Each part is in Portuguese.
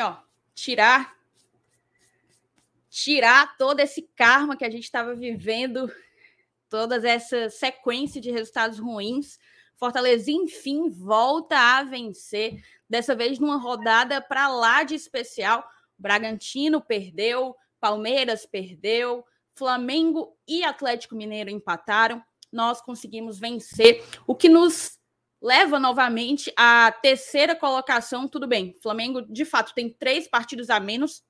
ó, tirar tirar todo esse karma que a gente estava vivendo, toda essa sequência de resultados ruins. Fortaleza, enfim, volta a vencer, dessa vez numa rodada para lá de especial. Bragantino perdeu, Palmeiras perdeu, Flamengo e Atlético Mineiro empataram. Nós conseguimos vencer, o que nos leva novamente à terceira colocação. Tudo bem, Flamengo de fato tem três partidos a menos.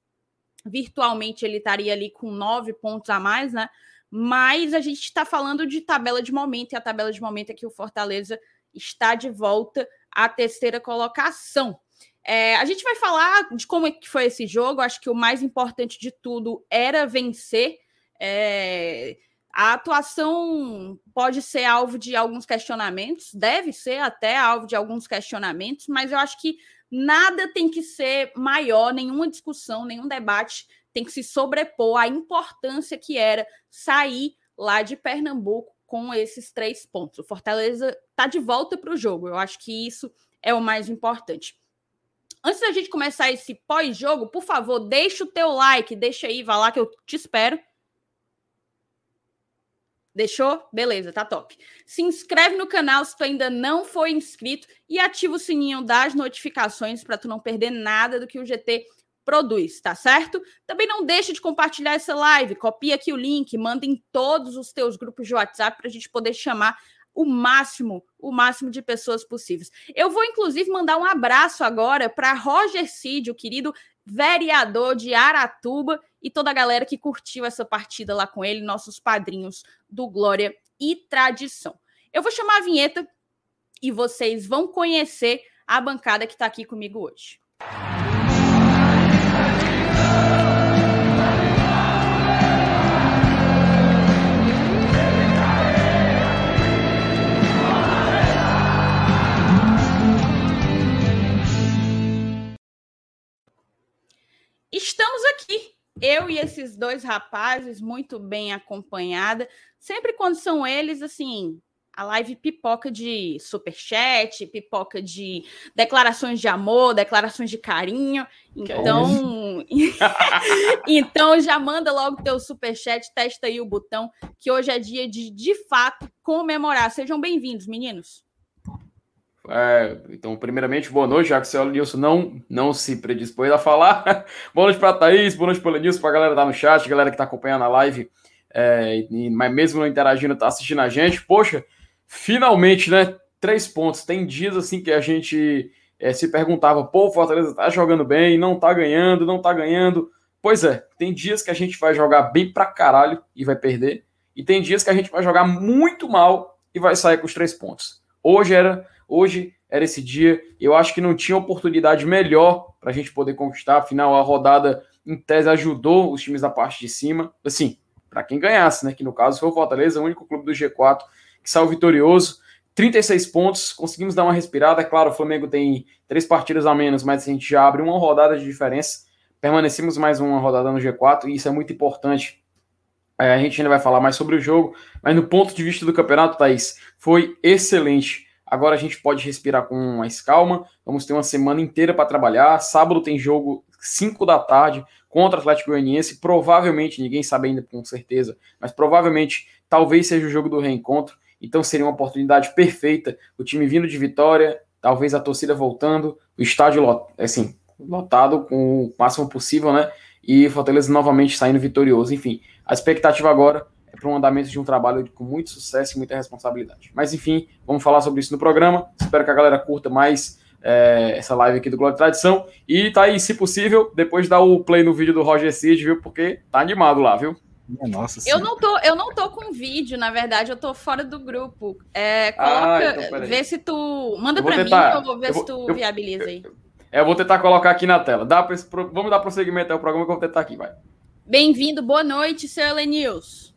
Virtualmente ele estaria ali com nove pontos a mais, né? Mas a gente está falando de tabela de momento, e a tabela de momento é que o Fortaleza está de volta à terceira colocação. É, a gente vai falar de como é que foi esse jogo. Acho que o mais importante de tudo era vencer. É, a atuação pode ser alvo de alguns questionamentos, deve ser até alvo de alguns questionamentos, mas eu acho que nada tem que ser maior, nenhuma discussão, nenhum debate tem que se sobrepor à importância que era sair lá de Pernambuco com esses três pontos. O Fortaleza está de volta para o jogo. Eu acho que isso é o mais importante. Antes da gente começar esse pós-jogo, por favor, deixa o teu like, deixa aí, vai lá que eu te espero. Deixou? Beleza, tá top. Se inscreve no canal se tu ainda não foi inscrito e ativa o sininho das notificações para tu não perder nada do que o GT produz, tá certo? Também não deixa de compartilhar essa live, copia aqui o link, manda em todos os teus grupos de WhatsApp para a gente poder chamar o máximo, o máximo de pessoas possíveis. Eu vou inclusive mandar um abraço agora para Roger Cid, o querido vereador de Aratuba e toda a galera que curtiu essa partida lá com ele, nossos padrinhos do Glória e Tradição. Eu vou chamar a vinheta e vocês vão conhecer a bancada que está aqui comigo hoje. E esses dois rapazes, muito bem acompanhada. Sempre quando são eles, assim, a live pipoca de superchat, pipoca de declarações de amor, declarações de carinho. Então, então já manda logo teu superchat, testa aí o botão, que hoje é dia de, de fato, comemorar. Sejam bem-vindos, meninos. É, então, primeiramente, boa noite, já que o senhor Nilson não, não se predispôs a falar. boa noite para a Thaís, boa noite para o Nilson, para a galera que tá no chat, galera que está acompanhando a live, é, e, mas mesmo não interagindo, está assistindo a gente. Poxa, finalmente, né? Três pontos. Tem dias assim que a gente é, se perguntava, pô, o Fortaleza tá jogando bem, não tá ganhando, não tá ganhando. Pois é, tem dias que a gente vai jogar bem pra caralho e vai perder, e tem dias que a gente vai jogar muito mal e vai sair com os três pontos. Hoje era Hoje era esse dia. Eu acho que não tinha oportunidade melhor para a gente poder conquistar. Afinal, a rodada, em tese, ajudou os times da parte de cima. Assim, para quem ganhasse, né? Que no caso foi o Fortaleza, o único clube do G4 que saiu vitorioso. 36 pontos, conseguimos dar uma respirada. Claro, o Flamengo tem três partidas a menos, mas a gente já abre uma rodada de diferença. Permanecemos mais uma rodada no G4 e isso é muito importante. É, a gente ainda vai falar mais sobre o jogo, mas no ponto de vista do campeonato, Thaís, foi excelente. Agora a gente pode respirar com mais calma. Vamos ter uma semana inteira para trabalhar. Sábado tem jogo 5 da tarde contra o Atlético Goianiense. Provavelmente, ninguém sabe ainda com certeza, mas provavelmente talvez seja o jogo do reencontro. Então seria uma oportunidade perfeita. O time vindo de vitória, talvez a torcida voltando, o estádio assim, lotado com o máximo possível, né? E Fortaleza novamente saindo vitorioso. Enfim, a expectativa agora para um andamento de um trabalho com muito sucesso e muita responsabilidade. Mas enfim, vamos falar sobre isso no programa. Espero que a galera curta mais é, essa live aqui do e Tradição. E tá aí, se possível, depois dá o play no vídeo do Roger Cid, viu? Porque tá animado lá, viu? Nossa eu não tô, eu não tô com vídeo, na verdade, eu tô fora do grupo. É, coloca, ah, então, vê se tu manda para mim, eu vou ver eu vou, se tu eu, viabiliza aí. É, eu vou tentar colocar aqui na tela. Dá pra, vamos dar prosseguimento ao programa que eu vou tentar aqui, vai. Bem-vindo, boa noite, seu Elenils.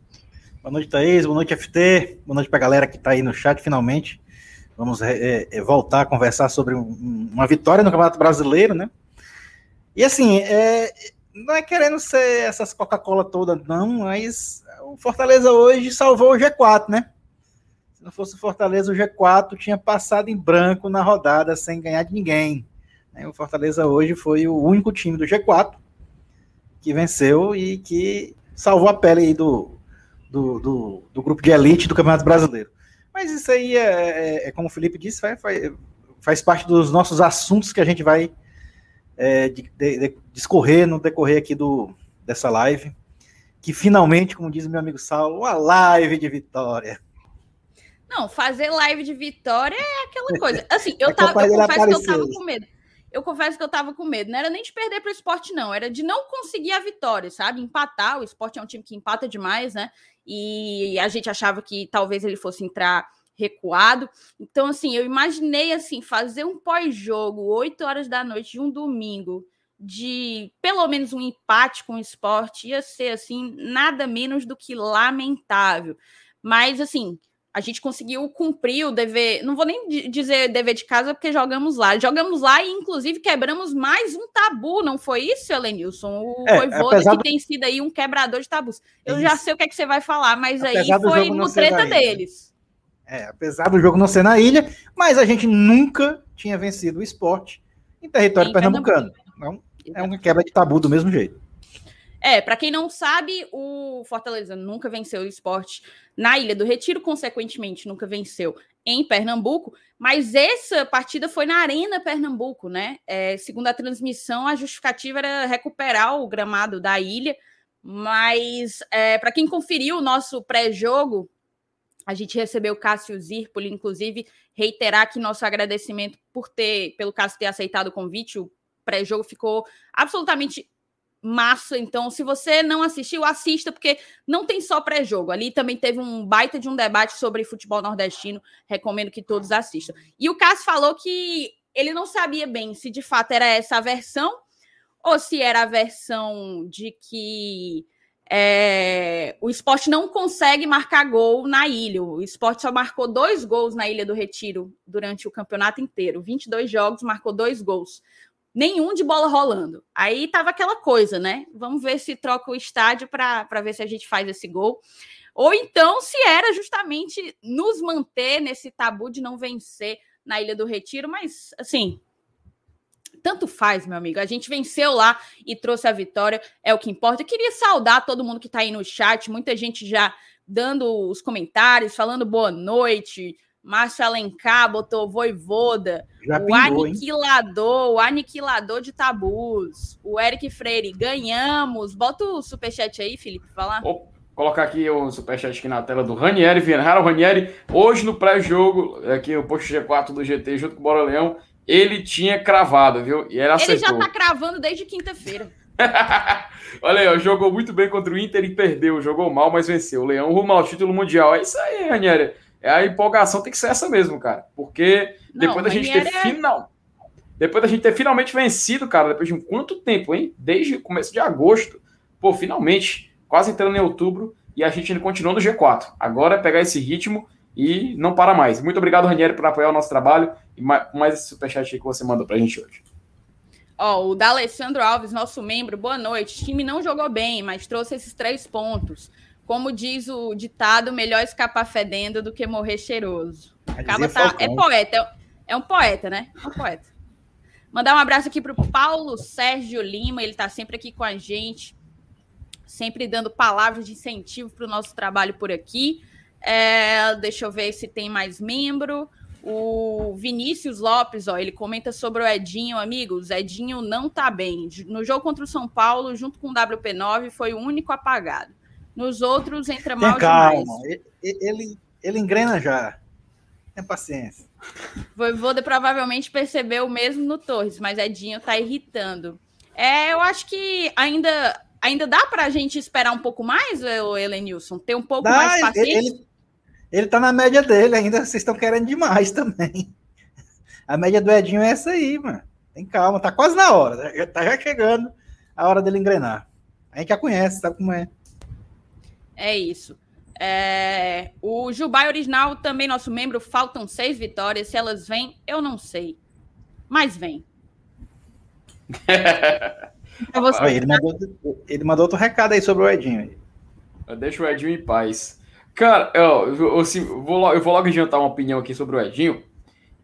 Boa noite, Thaís. Boa noite, FT. Boa noite para a galera que está aí no chat, finalmente. Vamos é, é, voltar a conversar sobre um, uma vitória no Campeonato Brasileiro, né? E assim, é, não é querendo ser essas Coca-Cola toda, não, mas o Fortaleza hoje salvou o G4, né? Se não fosse o Fortaleza, o G4 tinha passado em branco na rodada sem ganhar de ninguém. Né? O Fortaleza hoje foi o único time do G4 que venceu e que salvou a pele aí do, do, do, do grupo de elite do Campeonato Brasileiro. Mas isso aí é, é, é como o Felipe disse, faz, faz, parte dos nossos assuntos que a gente vai é, de, de, de, discorrer no decorrer aqui do, dessa live. Que finalmente, como diz meu amigo Saulo, uma live de vitória. Não, fazer live de vitória é aquela coisa. Assim, eu, tava, eu confesso que eu tava com medo. Eu confesso que eu tava com medo. Não era nem de perder para o esporte, não. Era de não conseguir a vitória, sabe? Empatar. O esporte é um time que empata demais, né? E a gente achava que talvez ele fosse entrar recuado. Então, assim, eu imaginei assim fazer um pós-jogo, 8 horas da noite de um domingo, de pelo menos um empate com o esporte, ia ser assim, nada menos do que lamentável. Mas assim, a gente conseguiu cumprir o dever, não vou nem dizer dever de casa, porque jogamos lá. Jogamos lá e, inclusive, quebramos mais um tabu, não foi isso, Elenilson? O é, Voivoda que do... tem sido aí um quebrador de tabus. Eu já sei o que é que você vai falar, mas apesar aí foi no treta deles. É, apesar do jogo não ser na ilha, mas a gente nunca tinha vencido o esporte em território em pernambucano. Então, é uma quebra de tabu do mesmo jeito. É, para quem não sabe, o Fortaleza nunca venceu o esporte na Ilha do Retiro, consequentemente, nunca venceu em Pernambuco, mas essa partida foi na Arena Pernambuco, né? É, segundo a transmissão, a justificativa era recuperar o gramado da ilha, mas é, para quem conferiu o nosso pré-jogo, a gente recebeu o Cássio Zirpoli, inclusive, reiterar aqui nosso agradecimento por ter, pelo Cássio ter aceitado o convite, o pré-jogo ficou absolutamente massa. Então, se você não assistiu, assista, porque não tem só pré-jogo. Ali também teve um baita de um debate sobre futebol nordestino. Recomendo que todos assistam. E o Cássio falou que ele não sabia bem se de fato era essa a versão ou se era a versão de que é, o esporte não consegue marcar gol na ilha. O esporte só marcou dois gols na Ilha do Retiro durante o campeonato inteiro. 22 jogos, marcou dois gols nenhum de bola rolando. Aí tava aquela coisa, né? Vamos ver se troca o estádio para ver se a gente faz esse gol. Ou então se era justamente nos manter nesse tabu de não vencer na Ilha do Retiro, mas assim, tanto faz, meu amigo. A gente venceu lá e trouxe a vitória, é o que importa. Eu queria saudar todo mundo que está aí no chat, muita gente já dando os comentários, falando boa noite, Márcio Alencar botou Voivoda, Já o pingou, Aniquilador, hein? o Aniquilador de Tabus, o Eric Freire, ganhamos. Bota o superchat aí, Felipe, falar. Vou colocar aqui o superchat aqui na tela do Ranieri, Viana Ranieri, hoje no pré-jogo, aqui o post G4 do GT junto com o Bora Leão, ele tinha cravado, viu? E ele Ele já tá cravando desde quinta-feira. Olha aí, ó, jogou muito bem contra o Inter e perdeu. Jogou mal, mas venceu. O Leão rumo ao título mundial. É isso aí, Ranieri é a empolgação tem que ser essa mesmo, cara. Porque depois Não, da gente ter é... final. Depois da gente ter finalmente vencido, cara, depois de um quanto tempo, hein? Desde o começo de agosto. Pô, finalmente, quase entrando em outubro, e a gente ainda continua no G4. Agora é pegar esse ritmo e não para mais. Muito obrigado, Ranieri, por apoiar o nosso trabalho e mais esse superchat aí que você mandou pra gente hoje. Ó, oh, o D'Alessandro Alves, nosso membro, boa noite. O time não jogou bem, mas trouxe esses três pontos. Como diz o ditado, melhor escapar fedendo do que morrer cheiroso. Acaba tá, é poeta, é um poeta, né? É um poeta. Mandar um abraço aqui para o Paulo Sérgio Lima, ele está sempre aqui com a gente, sempre dando palavras de incentivo para o nosso trabalho por aqui. É, deixa eu ver se tem mais membro. O Vinícius Lopes, ó, ele comenta sobre o Edinho, amigos. Edinho não tá bem. No jogo contra o São Paulo, junto com o WP9, foi o único apagado. Nos outros entra mal Tem calma. demais. Ele, ele, ele engrena já. Tem paciência. Voivoda provavelmente percebeu o mesmo no Torres, mas Edinho tá irritando. É, eu acho que ainda ainda dá para a gente esperar um pouco mais, o Elenilson? Ter um pouco dá, mais paciência? Ele, ele tá na média dele ainda, vocês estão querendo demais também. A média do Edinho é essa aí, mano. Tem calma, tá quase na hora. Tá já chegando a hora dele engrenar. A gente já conhece, sabe como é. É isso. É... O Jubai Original, também nosso membro, faltam seis vitórias. Se elas vêm, eu não sei. Mas vem. ele, mandou, ele mandou outro recado aí sobre o Edinho. Deixa o Edinho em paz. Cara, eu, eu, assim, vou, eu vou logo adiantar uma opinião aqui sobre o Edinho.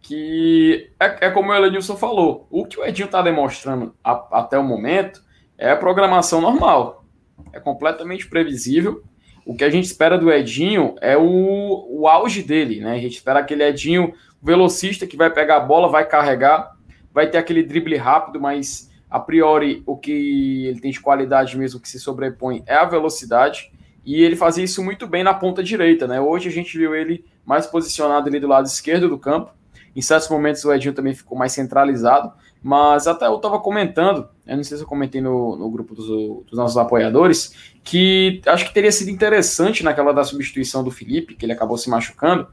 que é, é como o Elenilson falou, o que o Edinho está demonstrando a, até o momento é a programação normal. É completamente previsível. O que a gente espera do Edinho é o, o auge dele, né? A gente espera aquele Edinho velocista que vai pegar a bola, vai carregar, vai ter aquele drible rápido, mas a priori o que ele tem de qualidade mesmo que se sobrepõe é a velocidade. E ele fazia isso muito bem na ponta direita, né? Hoje a gente viu ele mais posicionado ali do lado esquerdo do campo. Em certos momentos o Edinho também ficou mais centralizado, mas até eu estava comentando, eu não sei se eu comentei no, no grupo dos, dos, nossos apoiadores, que acho que teria sido interessante naquela da substituição do Felipe, que ele acabou se machucando,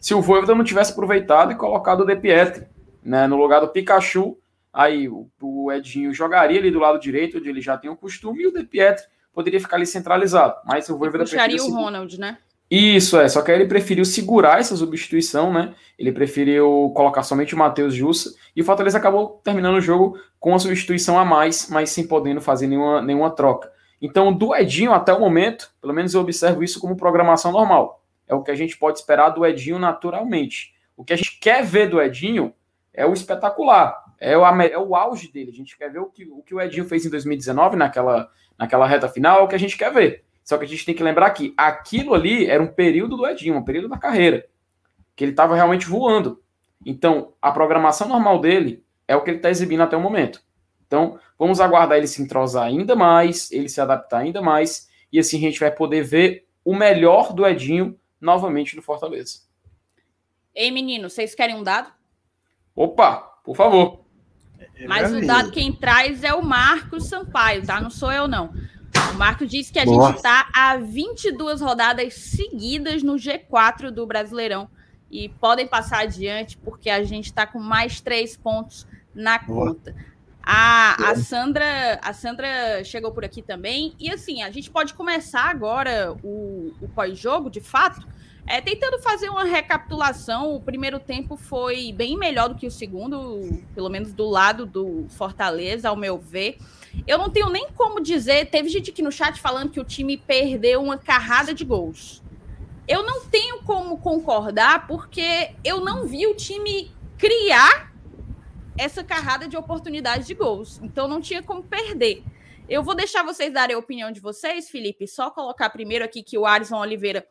se o Voivoda não tivesse aproveitado e colocado o De Pietri, né, no lugar do Pikachu, aí o, o, Edinho jogaria ali do lado direito, onde ele já tem o costume, e o De Pietri poderia ficar ali centralizado. Mas o Voivoda puxaria o Ronald, né? Isso, é. Só que aí ele preferiu segurar essa substituição, né? Ele preferiu colocar somente o Matheus Jussa. E o Fortaleza acabou terminando o jogo com a substituição a mais, mas sem podendo fazer nenhuma, nenhuma troca. Então, do Edinho, até o momento, pelo menos eu observo isso como programação normal. É o que a gente pode esperar do Edinho naturalmente. O que a gente quer ver do Edinho é o espetacular. É o, é o auge dele. A gente quer ver o que, o que o Edinho fez em 2019, naquela, naquela reta final, é o que a gente quer ver. Só que a gente tem que lembrar que aquilo ali era um período do Edinho, um período da carreira, que ele estava realmente voando. Então, a programação normal dele é o que ele está exibindo até o momento. Então, vamos aguardar ele se entrosar ainda mais, ele se adaptar ainda mais, e assim a gente vai poder ver o melhor do Edinho novamente no Fortaleza. Ei, menino, vocês querem um dado? Opa, por favor. Mas o dado quem traz é o Marcos Sampaio, tá? Não sou eu, não. O Marco disse que a Boa. gente está a 22 rodadas seguidas no G4 do Brasileirão. E podem passar adiante, porque a gente está com mais três pontos na Boa. conta. A, a, Sandra, a Sandra chegou por aqui também. E assim, a gente pode começar agora o, o pós-jogo, de fato, é, tentando fazer uma recapitulação. O primeiro tempo foi bem melhor do que o segundo, pelo menos do lado do Fortaleza, ao meu ver. Eu não tenho nem como dizer. Teve gente aqui no chat falando que o time perdeu uma carrada de gols. Eu não tenho como concordar, porque eu não vi o time criar essa carrada de oportunidades de gols. Então não tinha como perder. Eu vou deixar vocês darem a opinião de vocês, Felipe. Só colocar primeiro aqui que o Alisson Oliveira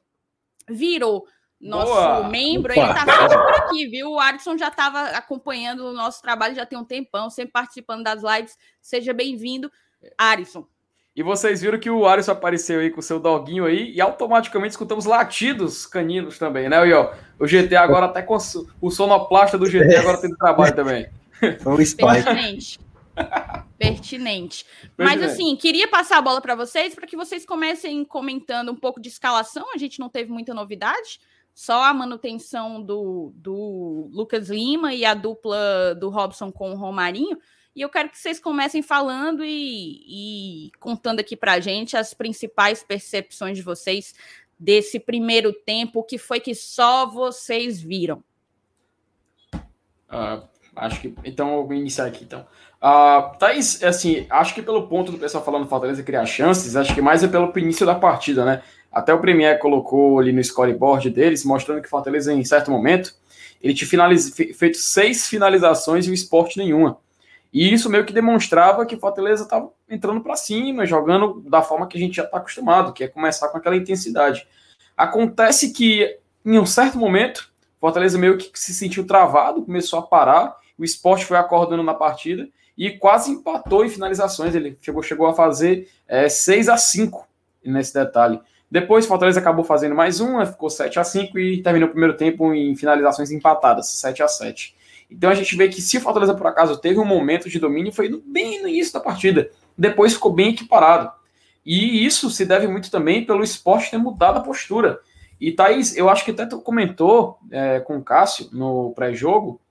virou nosso Boa. membro, Opa. ele tá sempre por aqui, viu? O Alisson já estava acompanhando o nosso trabalho já tem um tempão, sempre participando das lives. Seja bem-vindo, Alisson. E vocês viram que o Alisson apareceu aí com o seu doguinho aí e automaticamente escutamos latidos caninos também, né, Ió? O GT agora até com o sonoplasta do GT agora tem trabalho também. Foi o Pertinente. Pertinente. Mas assim, queria passar a bola para vocês para que vocês comecem comentando um pouco de escalação. A gente não teve muita novidade só a manutenção do, do Lucas Lima e a dupla do Robson com o Romarinho. E eu quero que vocês comecem falando e, e contando aqui para a gente as principais percepções de vocês desse primeiro tempo, o que foi que só vocês viram. Uh, acho que. Então, eu vou iniciar aqui. Então. Uh, Thaís, assim, acho que pelo ponto do pessoal falando Fortaleza criar chances, acho que mais é pelo início da partida, né? Até o Premier colocou ali no scoreboard deles, mostrando que Fortaleza, em certo momento, ele tinha feito seis finalizações e o esporte nenhuma. E isso meio que demonstrava que Fortaleza estava entrando para cima, jogando da forma que a gente já está acostumado, que é começar com aquela intensidade. Acontece que, em um certo momento, Fortaleza meio que se sentiu travado, começou a parar, o esporte foi acordando na partida e quase empatou em finalizações. Ele chegou, chegou a fazer é, 6 a 5 nesse detalhe. Depois, Fortaleza acabou fazendo mais uma, ficou 7 a 5 e terminou o primeiro tempo em finalizações empatadas, 7 a 7 Então a gente vê que se o Fortaleza, por acaso, teve um momento de domínio, foi bem no início da partida. Depois ficou bem equiparado. E isso se deve muito também pelo esporte ter mudado a postura. E Thaís, eu acho que até tu comentou é, com o Cássio no pré-jogo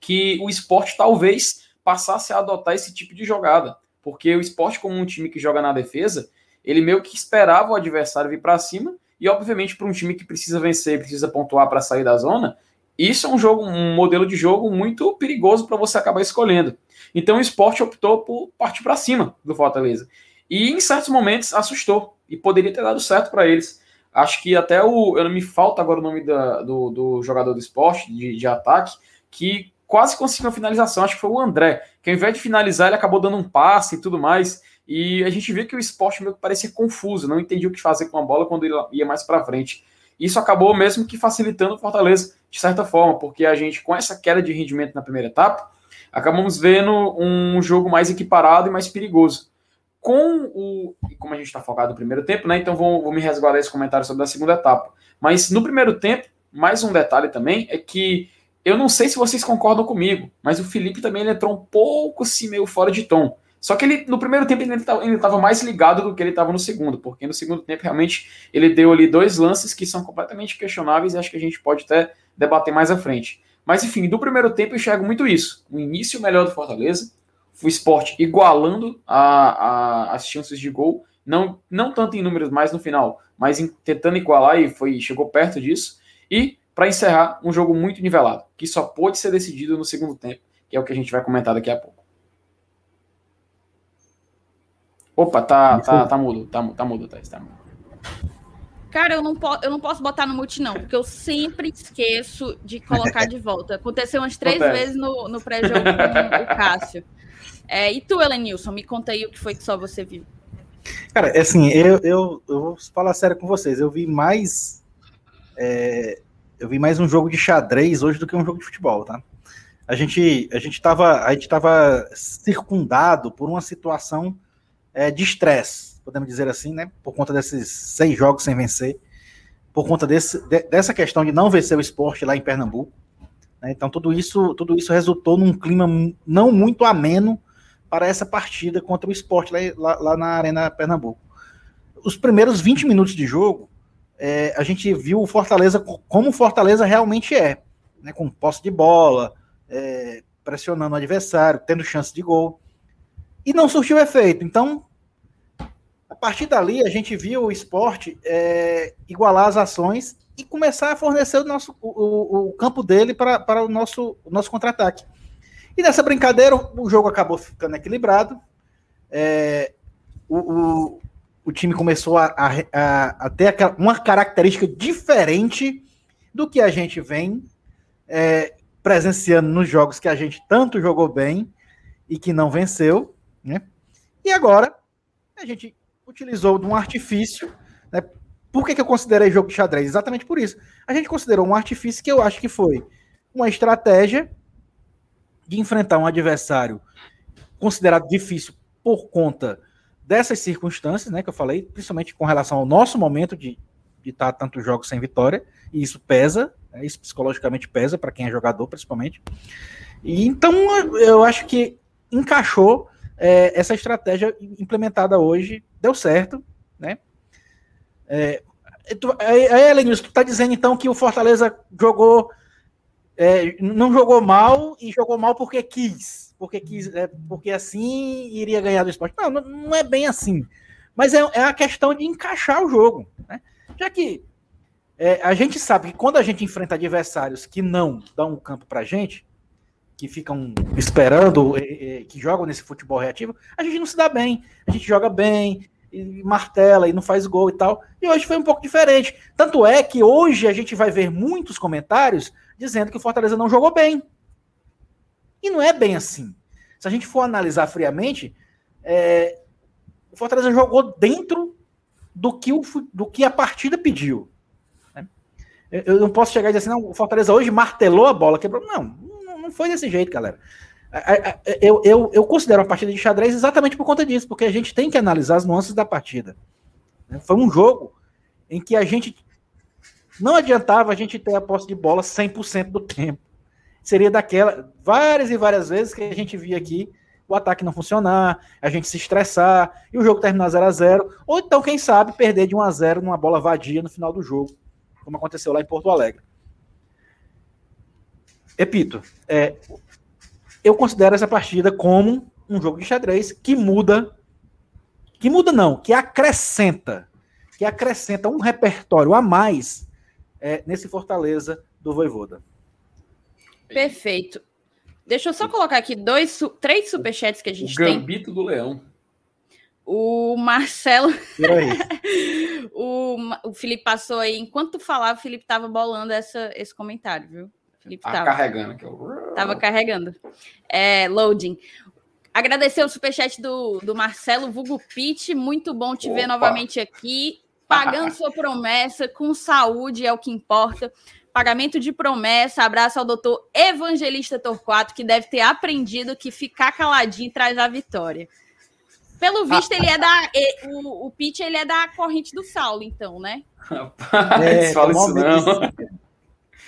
que o esporte talvez passasse a adotar esse tipo de jogada. Porque o esporte, como um time que joga na defesa, ele meio que esperava o adversário vir para cima, e obviamente para um time que precisa vencer, precisa pontuar para sair da zona, isso é um jogo, um modelo de jogo muito perigoso para você acabar escolhendo. Então o esporte optou por partir para cima do Fortaleza. E em certos momentos assustou, e poderia ter dado certo para eles. Acho que até o. Eu não me falta agora o nome da, do, do jogador do esporte, de, de ataque, que quase conseguiu uma finalização. Acho que foi o André, que ao invés de finalizar, ele acabou dando um passe e tudo mais. E a gente viu que o esporte meio que parecia confuso, não entendia o que fazer com a bola quando ele ia mais para frente. Isso acabou mesmo que facilitando o Fortaleza de certa forma, porque a gente, com essa queda de rendimento na primeira etapa, acabamos vendo um jogo mais equiparado e mais perigoso. Com o. Como a gente está focado no primeiro tempo, né? Então vou, vou me resguardar esse comentário sobre a segunda etapa. Mas no primeiro tempo, mais um detalhe também é que eu não sei se vocês concordam comigo, mas o Felipe também ele entrou um pouco assim, meio fora de tom. Só que ele, no primeiro tempo, ele estava mais ligado do que ele estava no segundo, porque no segundo tempo, realmente, ele deu ali dois lances que são completamente questionáveis e acho que a gente pode até debater mais à frente. Mas, enfim, do primeiro tempo eu enxergo muito isso. O início melhor do Fortaleza, o esporte igualando a, a, as chances de gol, não, não tanto em números mais no final, mas em, tentando igualar e foi, chegou perto disso. E, para encerrar, um jogo muito nivelado, que só pode ser decidido no segundo tempo, que é o que a gente vai comentar daqui a pouco. Opa, tá, tá, tá mudo, tá, tá mudo, tá, tá mudo. Cara, eu não, eu não posso botar no mute, não, porque eu sempre esqueço de colocar de volta. Aconteceu umas três Acontece. vezes no, no pré-jogo com o Cássio. É, e tu, Elenilson, me conta aí o que foi que só você viu. Cara, é assim, eu, eu, eu vou falar sério com vocês. Eu vi mais. É, eu vi mais um jogo de xadrez hoje do que um jogo de futebol, tá? A gente, a gente tava, a gente tava circundado por uma situação é, de estresse, podemos dizer assim, né? Por conta desses seis jogos sem vencer, por conta desse, de, dessa questão de não vencer o esporte lá em Pernambuco. Né? Então, tudo isso, tudo isso resultou num clima não muito ameno para essa partida contra o esporte lá, lá, lá na Arena Pernambuco. Os primeiros 20 minutos de jogo, é, a gente viu o Fortaleza como o Fortaleza realmente é, né? com posse de bola, é, pressionando o adversário, tendo chance de gol e não surtiu efeito. Então, partir dali, a gente viu o esporte é, igualar as ações e começar a fornecer o, nosso, o, o campo dele para, para o nosso, o nosso contra-ataque. E nessa brincadeira, o jogo acabou ficando equilibrado. É, o, o, o, time começou a, a, a, ter uma característica diferente do que a gente vem é, presenciando nos jogos que a gente tanto jogou bem e que não venceu. Né? E agora, a gente utilizou de um artifício. Né? Por que, que eu considerei jogo de xadrez? Exatamente por isso. A gente considerou um artifício que eu acho que foi uma estratégia de enfrentar um adversário considerado difícil por conta dessas circunstâncias, né, que eu falei, principalmente com relação ao nosso momento de, de estar tantos jogos sem vitória, e isso pesa, né, isso psicologicamente pesa para quem é jogador, principalmente. E então eu acho que encaixou é, essa estratégia implementada hoje deu certo, né? É, tu, aí, Elenilson, tu tá dizendo então que o Fortaleza jogou, é, não jogou mal e jogou mal porque quis, porque quis, é, porque assim iria ganhar do esporte. Não, não é bem assim. Mas é, é a questão de encaixar o jogo, né? Já que é, a gente sabe que quando a gente enfrenta adversários que não dão um campo pra gente, que ficam esperando, que jogam nesse futebol reativo, a gente não se dá bem. A gente joga bem, e martela e não faz gol e tal. E hoje foi um pouco diferente. Tanto é que hoje a gente vai ver muitos comentários dizendo que o Fortaleza não jogou bem. E não é bem assim. Se a gente for analisar friamente, é, o Fortaleza jogou dentro do que, o, do que a partida pediu. Né? Eu não posso chegar e dizer assim, não, o Fortaleza hoje martelou a bola, quebrou. Não, não foi desse jeito, galera. Eu, eu, eu considero a partida de xadrez exatamente por conta disso, porque a gente tem que analisar as nuances da partida. Foi um jogo em que a gente não adiantava a gente ter a posse de bola 100% do tempo. Seria daquela, várias e várias vezes que a gente via aqui o ataque não funcionar, a gente se estressar e o jogo terminar 0 a 0 ou então, quem sabe, perder de 1 a 0 numa bola vadia no final do jogo, como aconteceu lá em Porto Alegre repito, é, eu considero essa partida como um jogo de xadrez que muda, que muda não, que acrescenta, que acrescenta um repertório a mais é, nesse Fortaleza do Voivoda. Perfeito. Deixa eu só colocar aqui dois, três superchats que a gente o tem. Gambito do Leão. O Marcelo. o, o Felipe passou aí. Enquanto tu falava, o Felipe estava bolando essa, esse comentário, viu? Felipe Tá tava. carregando aqui. Tava carregando. É, loading. Agradecer o superchat do, do Marcelo Vulgo Pitt. Muito bom te ver Opa. novamente aqui. Pagando sua promessa com saúde é o que importa. Pagamento de promessa. Abraço ao doutor Evangelista Torquato, que deve ter aprendido que ficar caladinho traz a vitória. Pelo visto, ele é da. O, o Pitt ele é da corrente do Saulo, então, né? Rapaz, fala tomar isso não.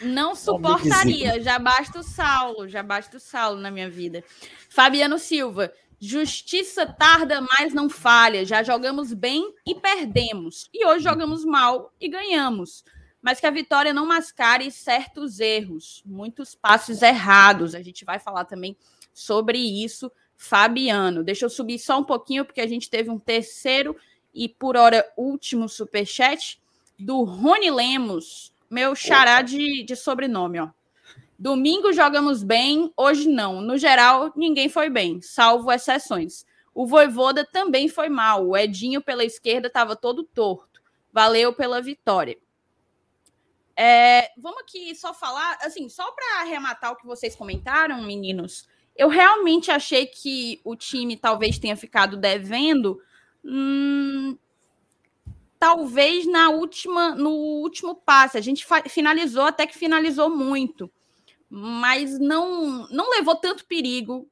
Não suportaria. Já basta o Saulo, já basta o Saulo na minha vida. Fabiano Silva. Justiça tarda, mas não falha. Já jogamos bem e perdemos. E hoje jogamos mal e ganhamos. Mas que a vitória não mascare certos erros, muitos passos errados. A gente vai falar também sobre isso, Fabiano. Deixa eu subir só um pouquinho, porque a gente teve um terceiro e, por hora, último superchat do Rony Lemos, meu xará de, de sobrenome, ó. Domingo jogamos bem, hoje não. No geral, ninguém foi bem, salvo exceções. O Voivoda também foi mal. O Edinho pela esquerda estava todo torto. Valeu pela vitória. É, vamos aqui só falar, assim, só para arrematar o que vocês comentaram, meninos. Eu realmente achei que o time talvez tenha ficado devendo. Hum, talvez na última, no último passe. A gente finalizou, até que finalizou muito, mas não, não levou tanto perigo,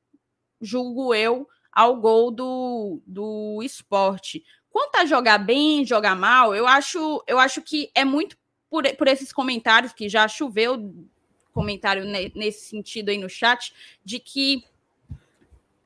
julgo eu, ao gol do, do esporte. Quanto a jogar bem, jogar mal, eu acho, eu acho que é muito por, por esses comentários que já choveu comentário ne- nesse sentido aí no chat, de que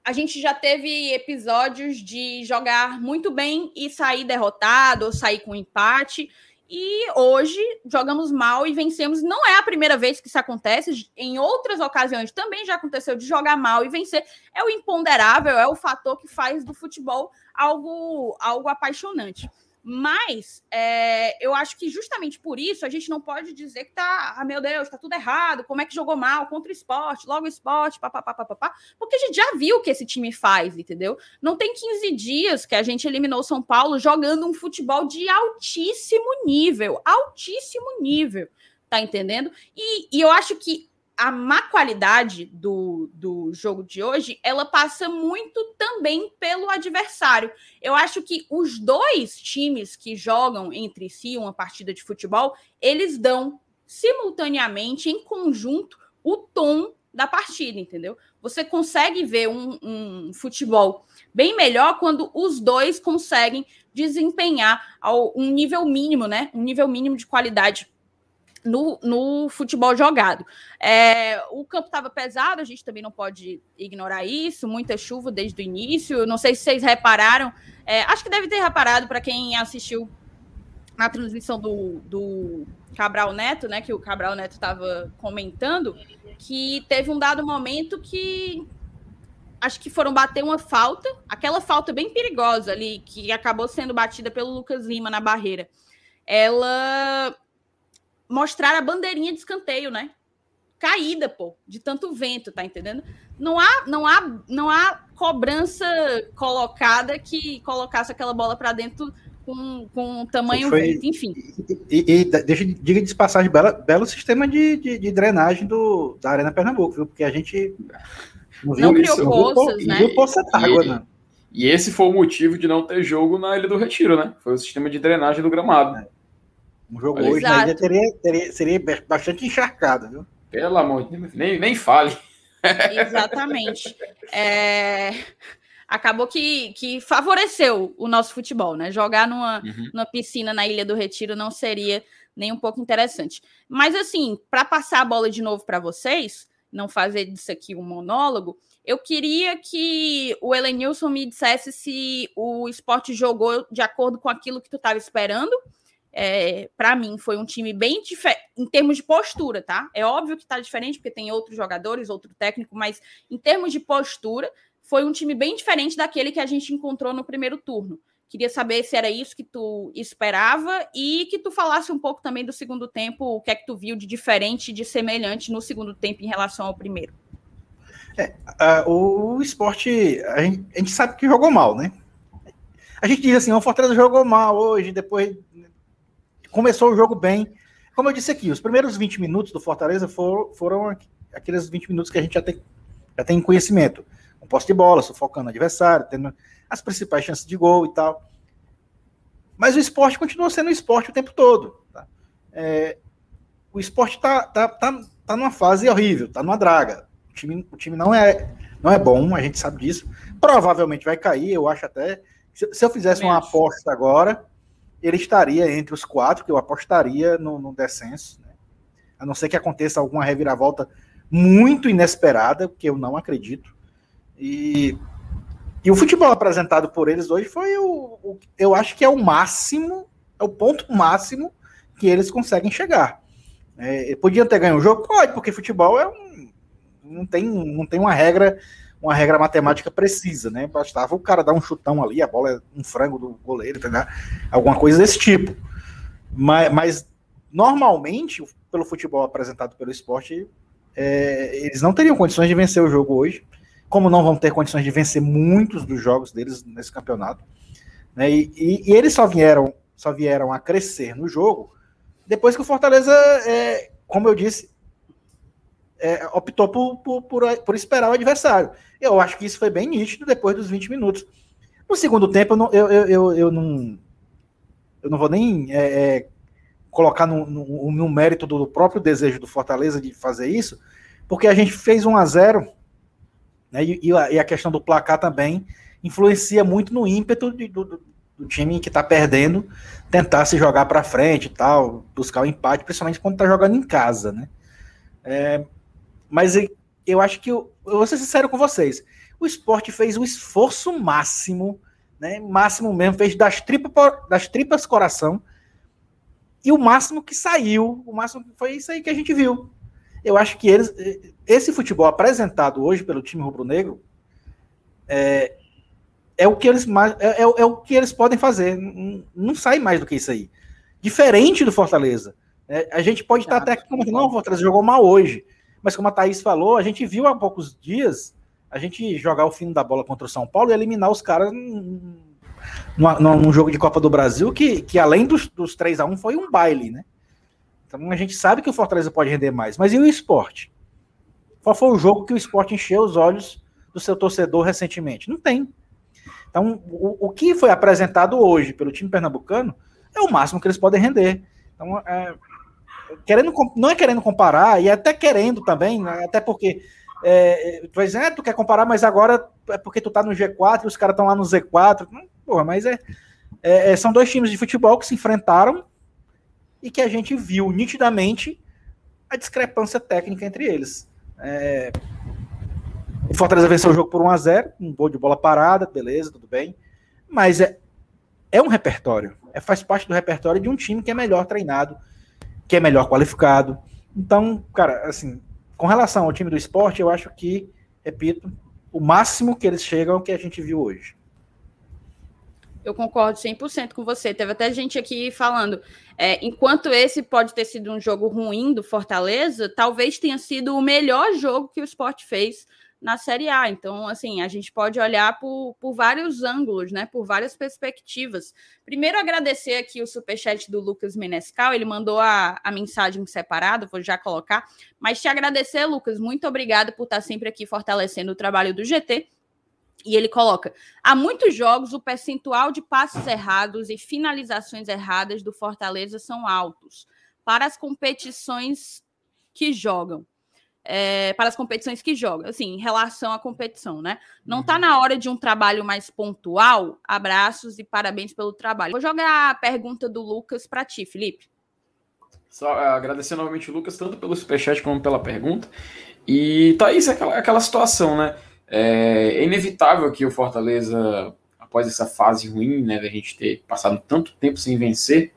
a gente já teve episódios de jogar muito bem e sair derrotado, ou sair com empate. E hoje jogamos mal e vencemos. Não é a primeira vez que isso acontece. Em outras ocasiões também já aconteceu de jogar mal e vencer. É o imponderável, é o fator que faz do futebol algo, algo apaixonante. Mas é, eu acho que justamente por isso a gente não pode dizer que tá, ah, meu Deus, tá tudo errado, como é que jogou mal contra o esporte, logo o esporte, papapá, papapá, porque a gente já viu o que esse time faz, entendeu? Não tem 15 dias que a gente eliminou São Paulo jogando um futebol de altíssimo nível, altíssimo nível, tá entendendo? E, e eu acho que a má qualidade do, do jogo de hoje, ela passa muito também pelo adversário. Eu acho que os dois times que jogam entre si uma partida de futebol, eles dão simultaneamente, em conjunto, o tom da partida, entendeu? Você consegue ver um, um futebol bem melhor quando os dois conseguem desempenhar ao, um nível mínimo, né? Um nível mínimo de qualidade no, no futebol jogado. É, o campo estava pesado, a gente também não pode ignorar isso, muita chuva desde o início. Não sei se vocês repararam, é, acho que deve ter reparado para quem assistiu na transmissão do, do Cabral Neto, né? Que o Cabral Neto estava comentando, que teve um dado momento que acho que foram bater uma falta, aquela falta bem perigosa ali, que acabou sendo batida pelo Lucas Lima na barreira. Ela mostrar a bandeirinha de escanteio, né? Caída, pô, de tanto vento, tá entendendo? Não há, não há, não há cobrança colocada que colocasse aquela bola para dentro com, com tamanho Foi- vento, enfim. E, e deixa, diga de passagem, bela, belo sistema de, de, de drenagem do, da Arena Pernambuco, viu? Porque a gente Não Viu criou isso? poças, e né? viu poça d'água, E- né? E esse foi o motivo de não ter jogo na Ilha do Retiro, né? Foi o sistema de drenagem do gramado. Um jogo Exato. hoje na ilha teria, teria, seria bastante encharcado, viu? Pelo amor de Deus, nem, nem fale. Exatamente. É, Acabou que, que favoreceu o nosso futebol, né? Jogar numa, Uhum. numa piscina na Ilha do Retiro não seria nem um pouco interessante. Mas, assim, para passar a bola de novo para vocês, não fazer disso aqui um monólogo, eu queria que o Elenilson me dissesse se o esporte jogou de acordo com aquilo que tu estava esperando. É, para mim, foi um time bem diferente em termos de postura, tá? É óbvio que tá diferente, porque tem outros jogadores, outro técnico, mas em termos de postura, foi um time bem diferente daquele que a gente encontrou no primeiro turno. Queria saber se era isso que tu esperava e que tu falasse um pouco também do segundo tempo, o que é que tu viu de diferente, de semelhante no segundo tempo em relação ao primeiro. O, o esporte, a gente, a gente sabe que jogou mal, né? A gente diz assim, o Fortaleza jogou mal hoje, depois começou o jogo bem. como eu disse aqui, os primeiros 20 minutos do Fortaleza foram, foram aqueles 20 minutos que a gente já tem, já tem conhecimento. Um posse de bola, sufocando o adversário, tendo as principais chances de gol e tal. Mas o esporte continua sendo esporte o tempo todo. Tá? É, o esporte está tá, tá, tá numa fase horrível, está numa draga. O time, o time não, é, não é bom, a gente sabe disso. Provavelmente vai cair, eu acho até. Se, se eu fizesse uma aposta agora, ele estaria entre os quatro, que eu apostaria no, no descenso. Né? A não ser que aconteça alguma reviravolta muito inesperada, que eu não acredito. E, e o futebol apresentado por eles hoje foi o, o, eu acho que é o máximo, é o ponto máximo que eles conseguem chegar. É, podiam ter ganho o jogo? Pode, porque futebol é um, não, tem, não tem uma regra uma regra matemática precisa, né? Bastava o cara dar um chutão ali, a bola é um frango do goleiro, entendeu? alguma coisa desse tipo. Mas, mas normalmente, pelo futebol apresentado pelo esporte, é, eles não teriam condições de vencer o jogo hoje, como não vão ter condições de vencer muitos dos jogos deles nesse campeonato. Né? E, e, e eles só vieram, só vieram a crescer no jogo depois que o Fortaleza, é, como eu disse, é, optou por, por, por, por, esperar o adversário. Eu acho que isso foi bem nítido depois dos 20 minutos. No segundo tempo, eu não, eu, eu, eu, eu não, eu não vou nem é, é, colocar no, no, no, mérito do próprio desejo do Fortaleza de fazer isso, porque a gente fez 1 a 0 né, e, e, a, questão do placar também influencia muito no ímpeto de, do, do time que está perdendo tentar se jogar para frente e tal, buscar o empate, principalmente quando está jogando em casa, né? É, mas eu acho que, eu, eu vou ser sincero com vocês, o esporte fez o esforço máximo, né? Máximo mesmo, fez das, tripa, das tripas coração, e o máximo que saiu, o máximo foi isso aí que a gente viu. Eu acho que eles, esse futebol apresentado hoje pelo time rubro-negro, é, é o que eles é, é, é, o que eles podem fazer. Não, não, sai mais do que isso aí. Diferente do Fortaleza. É, a gente pode estar até aqui não, o Fortaleza jogou mal hoje. Mas como a Thaís falou, a gente viu há poucos dias a gente jogar o fim da bola contra o São Paulo e eliminar os caras num, num jogo de Copa do Brasil que, que além dos, dos 3 a 1 foi um baile, né? Então a gente sabe que o Fortaleza pode render mais. Mas e o esporte? Qual foi o jogo que o esporte encheu os olhos do seu torcedor recentemente? Não tem. Então, o, o que foi apresentado hoje pelo time pernambucano é o máximo que eles podem render. Então, é, querendo, não é querendo comparar, e é até querendo também, né, até porque é, tu vai ah, tu quer comparar, mas agora é porque tu tá no G4 e os caras estão lá no Z4. porra, mas é, é, é, são dois times de futebol que se enfrentaram e que a gente viu nitidamente a discrepância técnica entre eles. É, o Fortaleza venceu o jogo por 1 a 0 um gol de bola parada, beleza, tudo bem. Mas é, é um repertório. É, faz parte do repertório de um time que é melhor treinado, que é melhor qualificado. Então, cara, assim, com relação ao time do esporte, eu acho que, repito, o máximo que eles chegam é o que a gente viu hoje. Eu concordo 100% com você. Teve até gente aqui falando, é, enquanto esse pode ter sido um jogo ruim do Fortaleza, talvez tenha sido o melhor jogo que o esporte fez na Série A. Então, assim, a gente pode olhar por, por vários ângulos, né? Por várias perspectivas. Primeiro, agradecer aqui o superchat do Lucas Menescal, ele mandou a, a mensagem separada, vou já colocar. Mas te agradecer, Lucas, muito obrigado por estar sempre aqui fortalecendo o trabalho do GT. E ele coloca: há muitos jogos o percentual de passes errados e finalizações erradas do Fortaleza são altos para as competições que jogam é, para as competições que joga, assim, em relação à competição, né? Não está uhum. na hora de um trabalho mais pontual? Abraços e parabéns pelo trabalho. Vou jogar a pergunta do Lucas para ti, Felipe. Só uh, agradecer novamente o Lucas, tanto pelo superchat como pela pergunta. E tá isso, aquela, aquela situação, né? É, é inevitável que o Fortaleza, após essa fase ruim, né, da gente ter passado tanto tempo sem vencer,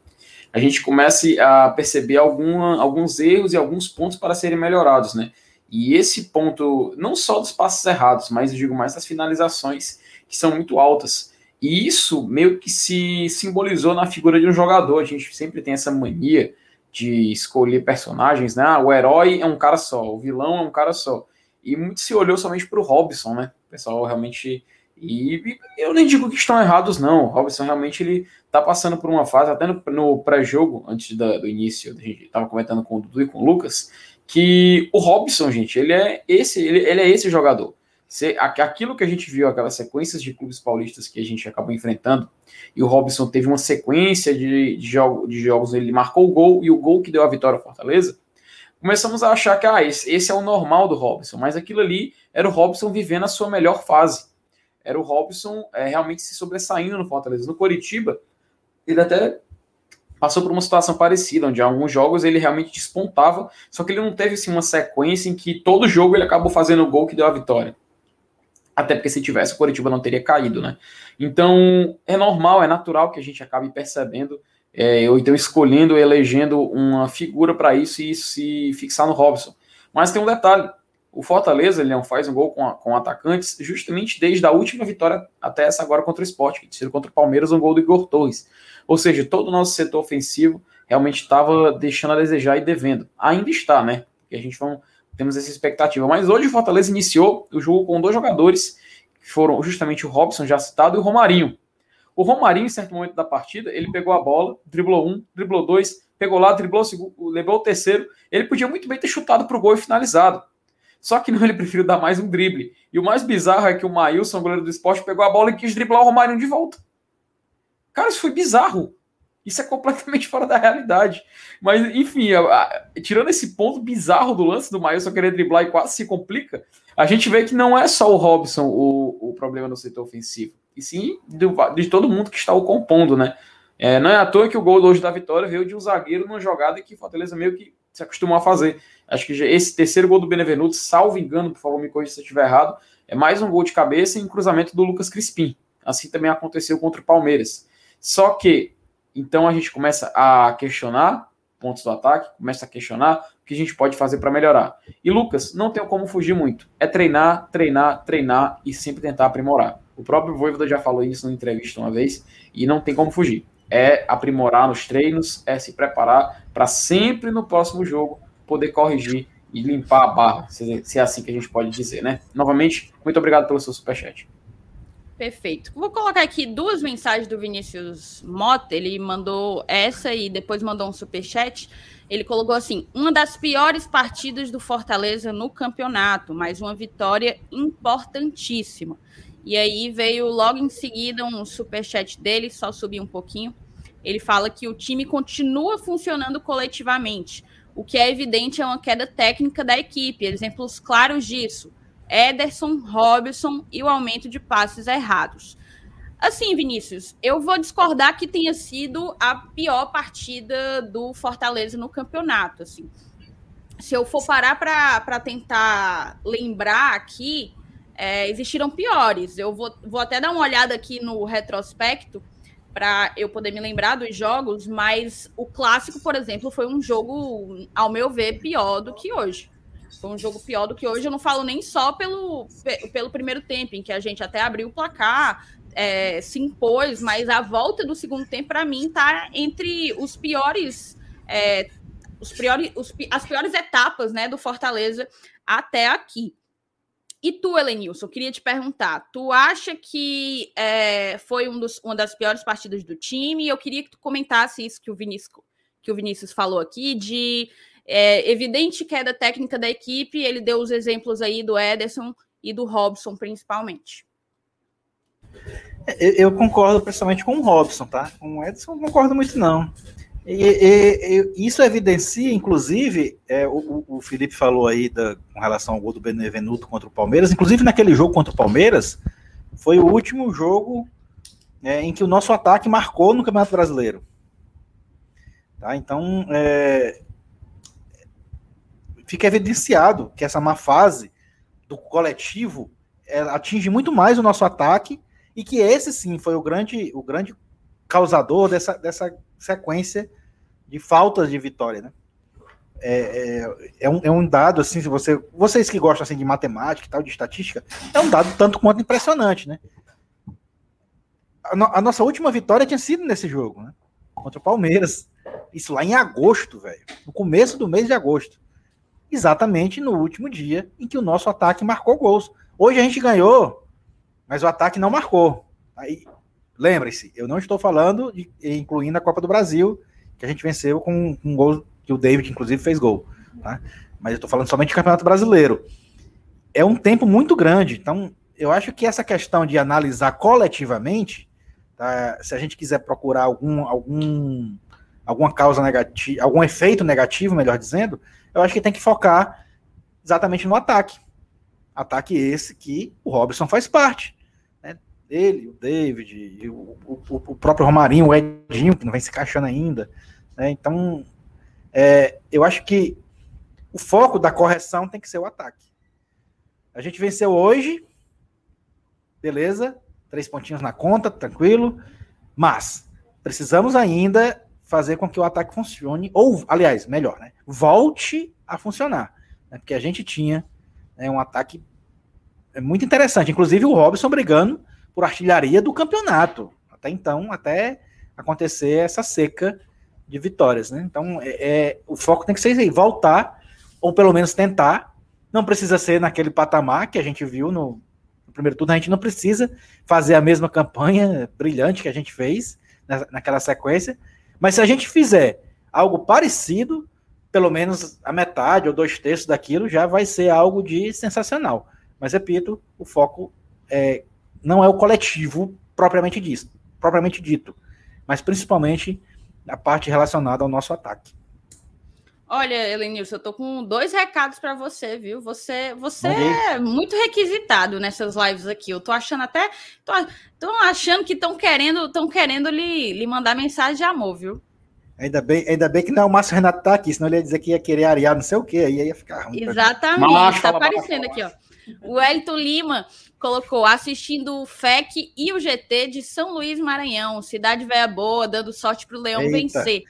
a gente comece a perceber alguns erros e alguns pontos para serem melhorados, né? E esse ponto, não só dos passos errados, mas eu digo mais das finalizações, que são muito altas. E isso meio que se simbolizou na figura de um jogador. A gente sempre tem essa mania de escolher personagens, né? Ah, o herói é um cara só, o vilão é um cara só. E muito se olhou somente para o Robson, né? O pessoal realmente E, eu nem digo que estão errados, não. O Robson realmente ele tá passando por uma fase, até no, no pré-jogo, antes da, do início, a gente estava comentando com o Dudu e com o Lucas, que o Robson, gente, ele é esse, ele, ele é esse jogador. Se, aquilo que a gente viu, aquelas sequências de clubes paulistas que a gente acabou enfrentando, e o Robson teve uma sequência de, de, jogo, de jogos, ele marcou o gol e o gol que deu a vitória ao Fortaleza, começamos a achar que ah, esse, esse é o normal do Robson, mas aquilo ali era o Robson vivendo a sua melhor fase. Era o Robson é, realmente se sobressaindo no Fortaleza. No Coritiba, ele até passou por uma situação parecida, onde alguns jogos ele realmente despontava, só que ele não teve assim, uma sequência em que todo jogo ele acabou fazendo o gol que deu a vitória. Até porque se tivesse, o Coritiba não teria caído, né? Então, é normal, é natural que a gente acabe percebendo, é, ou então escolhendo, elegendo uma figura para isso e se fixar no Robson. Mas tem um detalhe: o Fortaleza ele não faz um gol com, com atacantes justamente desde a última vitória até essa agora contra o Sport, que contra o Palmeiras, um gol do Igor Torres. Ou seja, todo o nosso setor ofensivo realmente estava deixando a desejar e devendo. Ainda está, né? Porque a gente temos essa expectativa. Mas hoje o Fortaleza iniciou o jogo com dois jogadores, que foram justamente o Robson, já citado, e o Romarinho. O Romarinho, em certo momento da partida, ele pegou a bola, driblou um, driblou dois, pegou lá, driblou o segundo, levou o terceiro. Ele podia muito bem ter chutado para o gol e finalizado. Só que não, ele preferiu dar mais um drible. E o mais bizarro é que o Maílson, goleiro do esporte, pegou a bola e quis driblar o Romarinho de volta. Cara, isso foi bizarro. Isso é completamente fora da realidade. Mas, enfim, a, a, tirando esse ponto bizarro do lance do Maílson querer driblar e quase se complica, a gente vê que não é só o Robson o, o problema no setor ofensivo, e sim de, de todo mundo que está o compondo, né? É, não é à toa que o gol hoje da vitória veio de um zagueiro numa jogada que Fortaleza meio que se acostumou a fazer. Acho que esse terceiro gol do Benevenuto, salvo engano, por favor, me corrija se eu estiver errado, é mais um gol de cabeça e um cruzamento do Lucas Crispim. Assim também aconteceu contra o Palmeiras. Só que, então a gente começa a questionar pontos do ataque, começa a questionar o que a gente pode fazer para melhorar. E Lucas, não tem como fugir muito. É treinar, treinar, treinar e sempre tentar aprimorar. O próprio Voivoda já falou isso numa entrevista uma vez e não tem como fugir é aprimorar nos treinos, é se preparar para sempre no próximo jogo poder corrigir e limpar a barra, se, é assim que a gente pode dizer, né? Novamente, muito obrigado pelo seu superchat. Perfeito. Vou colocar aqui duas mensagens do Vinícius Mota. Ele mandou essa e depois mandou um superchat. Ele colocou assim: uma das piores partidas do Fortaleza no campeonato, mas uma vitória importantíssima. E aí veio logo em seguida um superchat dele, só subir um pouquinho. Ele fala que o time continua funcionando coletivamente. O que é evidente é uma queda técnica da equipe. Exemplos claros disso: Ederson, Robson e o aumento de passes errados. Assim, Vinícius, eu vou discordar que tenha sido a pior partida do Fortaleza no campeonato. Assim, se eu for parar para tentar lembrar aqui, é, existiram piores. Eu vou, vou até dar uma olhada aqui no retrospecto para eu poder me lembrar dos jogos, mas o clássico, por exemplo, foi um jogo, ao meu ver, pior do que hoje. Foi um jogo pior do que hoje. Eu não falo nem só pelo, pelo primeiro tempo, em que a gente até abriu o placar, é, se impôs, mas a volta do segundo tempo, para mim, está entre os piores. É, os piores os, as piores etapas né, do Fortaleza até aqui. E tu, Elenilson, queria te perguntar: tu acha que é, foi um dos, uma das piores partidas do time? Eu queria que tu comentasse isso que o Vinícius, que o Vinícius falou aqui, de é, evidente queda técnica da equipe. Ele deu os exemplos aí do Ederson e do Robson, principalmente. Eu, eu concordo principalmente com o Robson, tá? Com o Ederson, não concordo muito, não. E, e, e, isso evidencia, inclusive, é, o, o, Felipe falou aí da, com relação ao gol do Benevenuto contra o Palmeiras, inclusive naquele jogo contra o Palmeiras, foi o último jogo é, em que o nosso ataque marcou no Campeonato Brasileiro. Tá? Então, é, fica evidenciado que essa má fase do coletivo é, atinge muito mais o nosso ataque e que esse sim foi o grande, o grande causador dessa, dessa sequência de faltas de vitória, né? É, é, é, um, é um dado, assim, se você, vocês que gostam assim, de matemática e tal, de estatística, é um dado tanto quanto impressionante, né? A, no, a nossa última vitória tinha sido nesse jogo, né? Contra o Palmeiras. Isso lá em agosto, velho. No começo do mês de agosto. Exatamente no último dia em que o nosso ataque marcou gols. Hoje a gente ganhou mas o ataque não marcou. Aí, lembre-se, eu não estou falando de incluindo a Copa do Brasil, que a gente venceu com um gol que o David, inclusive, fez gol. Tá? Mas eu estou falando somente de Campeonato Brasileiro. É um tempo muito grande. Então, eu acho que essa questão de analisar coletivamente, tá? se a gente quiser procurar algum, algum, alguma causa negativa, algum efeito negativo, melhor dizendo, eu acho que tem que focar exatamente no ataque. Ataque esse que o Robson faz parte. Né? Ele, o David, o, o, o, próprio Romarinho, o Edinho, que não vem se encaixando ainda. Né? Então, é, eu acho que o foco da correção tem que ser o ataque. A gente venceu hoje, beleza, três pontinhos na conta, tranquilo, mas precisamos ainda fazer com que o ataque funcione, ou, aliás, melhor, né, volte a funcionar, né, porque a gente tinha né, um ataque muito interessante, inclusive o Robson brigando por artilharia do campeonato, até então, até acontecer essa seca de vitórias, né? Então, é, é, o foco tem que ser aí, voltar, ou pelo menos tentar. Não precisa ser naquele patamar que a gente viu no, no primeiro turno, a gente não precisa fazer a mesma campanha brilhante que a gente fez na, naquela sequência, mas se a gente fizer algo parecido, pelo menos a metade ou dois terços daquilo já vai ser algo de sensacional. Mas repito, o foco é, não é o coletivo propriamente dito, propriamente dito, mas principalmente a parte relacionada ao nosso ataque. Olha, Elenilson, eu tô com dois recados para você, viu? Você, você é muito requisitado nessas lives aqui. Eu tô achando até, tô, tô achando que estão querendo, estão querendo lhe, lhe mandar mensagem de amor, viu? Ainda bem, ainda bem que não é o Márcio Renato tá aqui, senão ele ia dizer que ia querer arear não sei o quê, aí ia ficar ruim. Exatamente, tá aparecendo aqui, ó. O Elton Lima colocou assistindo o FEC e o GT de São Luís Maranhão, cidade velha boa, dando sorte pro Leão Eita. vencer.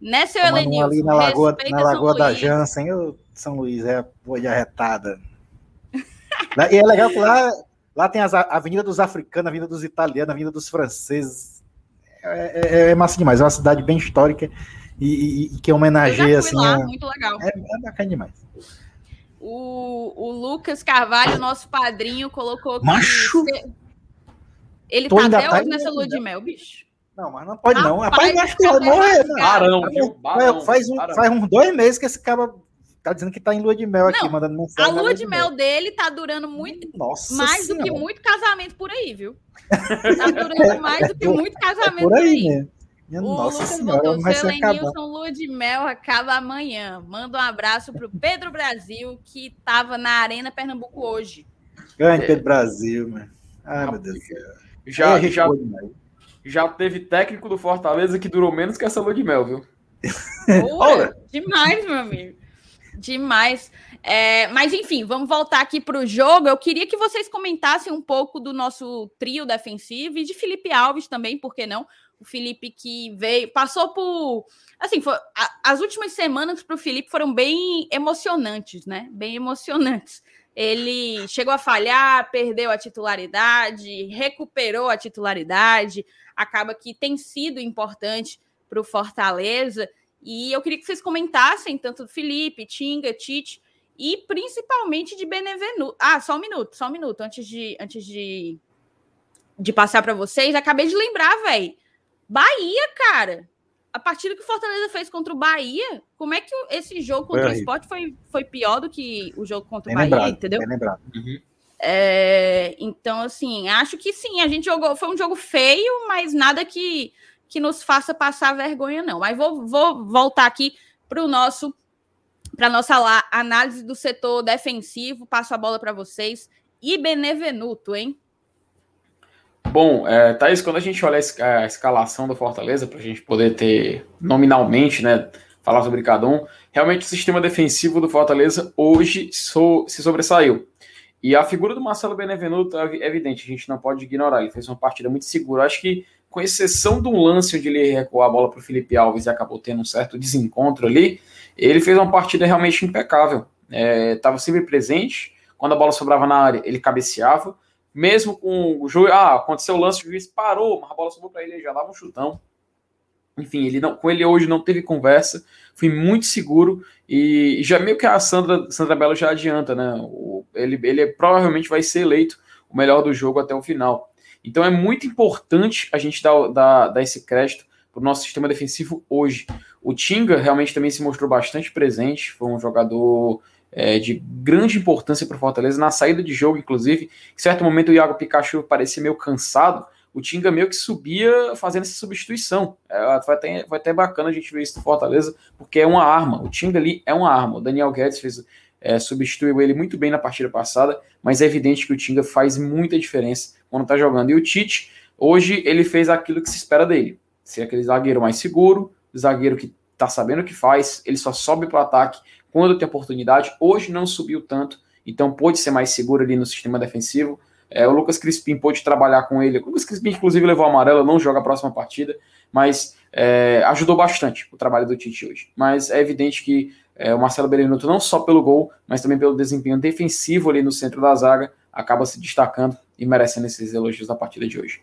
Né, seu Helenilson? Ali na Lagoa, na Lagoa da Jansen, eu, São Luís é boa de arretada. e é legal que lá, lá tem as, a Avenida dos Africanos, a Avenida dos Italianos, a Avenida dos Franceses. É, é, é massa demais, é uma cidade bem histórica e, e, e que homenageia assim. Lá, é, muito legal. É, é bacana demais. O, o Lucas Carvalho, nosso padrinho, colocou que. Macho! Ele tá até hoje nessa lua de mel, bicho. Não, mas não pode não. Rapaz, acho que vai morrer. Barão, Barão, faz, um, barão. faz uns dois meses que esse cara tá dizendo que tá em lua de mel aqui, não, mandando mensagem. A lua de, de mel, dele tá durando muito Nossa mais senhora. do que muito casamento por aí, viu? Tá durando mais do que muito casamento por aí. Por aí. Né? Minha o nossa Lucas senhora, botou, vai seu Lenilson Lua de Mel acaba amanhã. Manda um abraço pro Pedro Brasil, que tava na Arena Pernambuco hoje. Grande Pedro Brasil, mano. Ai, meu Deus do céu. Já, já, já teve técnico do Fortaleza que durou menos que essa lua de mel, viu? Olha, demais, meu amigo. Demais. É, mas enfim, vamos voltar aqui para o jogo. Eu queria que vocês comentassem um pouco do nosso trio defensivo e de Felipe Alves também, por que não? O Felipe que veio, passou por. Assim, foi, a, as últimas semanas para o Felipe foram bem emocionantes, né? Bem emocionantes. Ele chegou a falhar, perdeu a titularidade, recuperou a titularidade, acaba que tem sido importante para o Fortaleza. E eu queria que vocês comentassem tanto do Felipe, Tinga, Tite e principalmente de Benevenuto. Ah, só um minuto, só um minuto antes de, antes de, de passar para vocês. Acabei de lembrar, velho Bahia, cara. A partida que o Fortaleza fez contra o Bahia, como é que esse jogo contra o esporte foi, foi pior do que o jogo contra o Bahia, lembrado, entendeu? Bem lembrado. Uhum. É, então, assim, acho que sim, a gente jogou. Foi um jogo feio, mas nada que, que nos faça passar vergonha, não. Mas vou, vou voltar aqui para o nosso para nossa lá, análise do setor defensivo. Passo a bola para vocês. E Benevenuto, hein? Bom, é, Thaís, quando a gente olha a escalação do Fortaleza, para a gente poder ter nominalmente, né, falar sobre cada um, realmente o sistema defensivo do Fortaleza hoje so, se sobressaiu. E a figura do Marcelo Benevenuto é evidente, a gente não pode ignorar. Ele fez uma partida muito segura. Acho que, com exceção de um lance onde ele recuou a bola para o Felipe Alves e acabou tendo um certo desencontro ali, ele fez uma partida realmente impecável. Estava é, sempre presente. Quando a bola sobrava na área, ele cabeceava mesmo com o juiz, ah, aconteceu o lance, o juiz parou, mas a bola sobrou para ele, ele já dava um chutão. Enfim, ele não, com ele hoje não teve conversa, fui muito seguro e já meio que a Sandra, Sandra Belo já adianta, né? O, ele, ele provavelmente vai ser eleito o melhor do jogo até o final. Então é muito importante a gente dar, dar, dar esse crédito para o nosso sistema defensivo hoje. O Tinga realmente também se mostrou bastante presente, foi um jogador é, de grande importância para o Fortaleza, na saída de jogo, inclusive. Em certo momento o Iago Pikachu parecia meio cansado, o Tinga meio que subia fazendo essa substituição. É, foi, até, foi até bacana a gente ver isso no Fortaleza, porque é uma arma. O Tinga ali é uma arma. O Daniel Guedes fez, é, substituiu ele muito bem na partida passada, mas é evidente que o Tinga faz muita diferença quando está jogando. E o Tite, hoje, ele fez aquilo que se espera dele. Ser aquele zagueiro mais seguro, zagueiro que está sabendo o que faz, ele só sobe para o ataque quando tem oportunidade. Hoje não subiu tanto, então pode ser mais seguro ali no sistema defensivo. É, o Lucas Crispim pôde trabalhar com ele. O Lucas Crispim, inclusive, levou amarelo, não joga a próxima partida, mas é, ajudou bastante o trabalho do Tite hoje. Mas é evidente que é, o Marcelo Benevenuto, não só pelo gol, mas também pelo desempenho defensivo ali no centro da zaga, acaba se destacando e merecendo esses elogios da partida de hoje.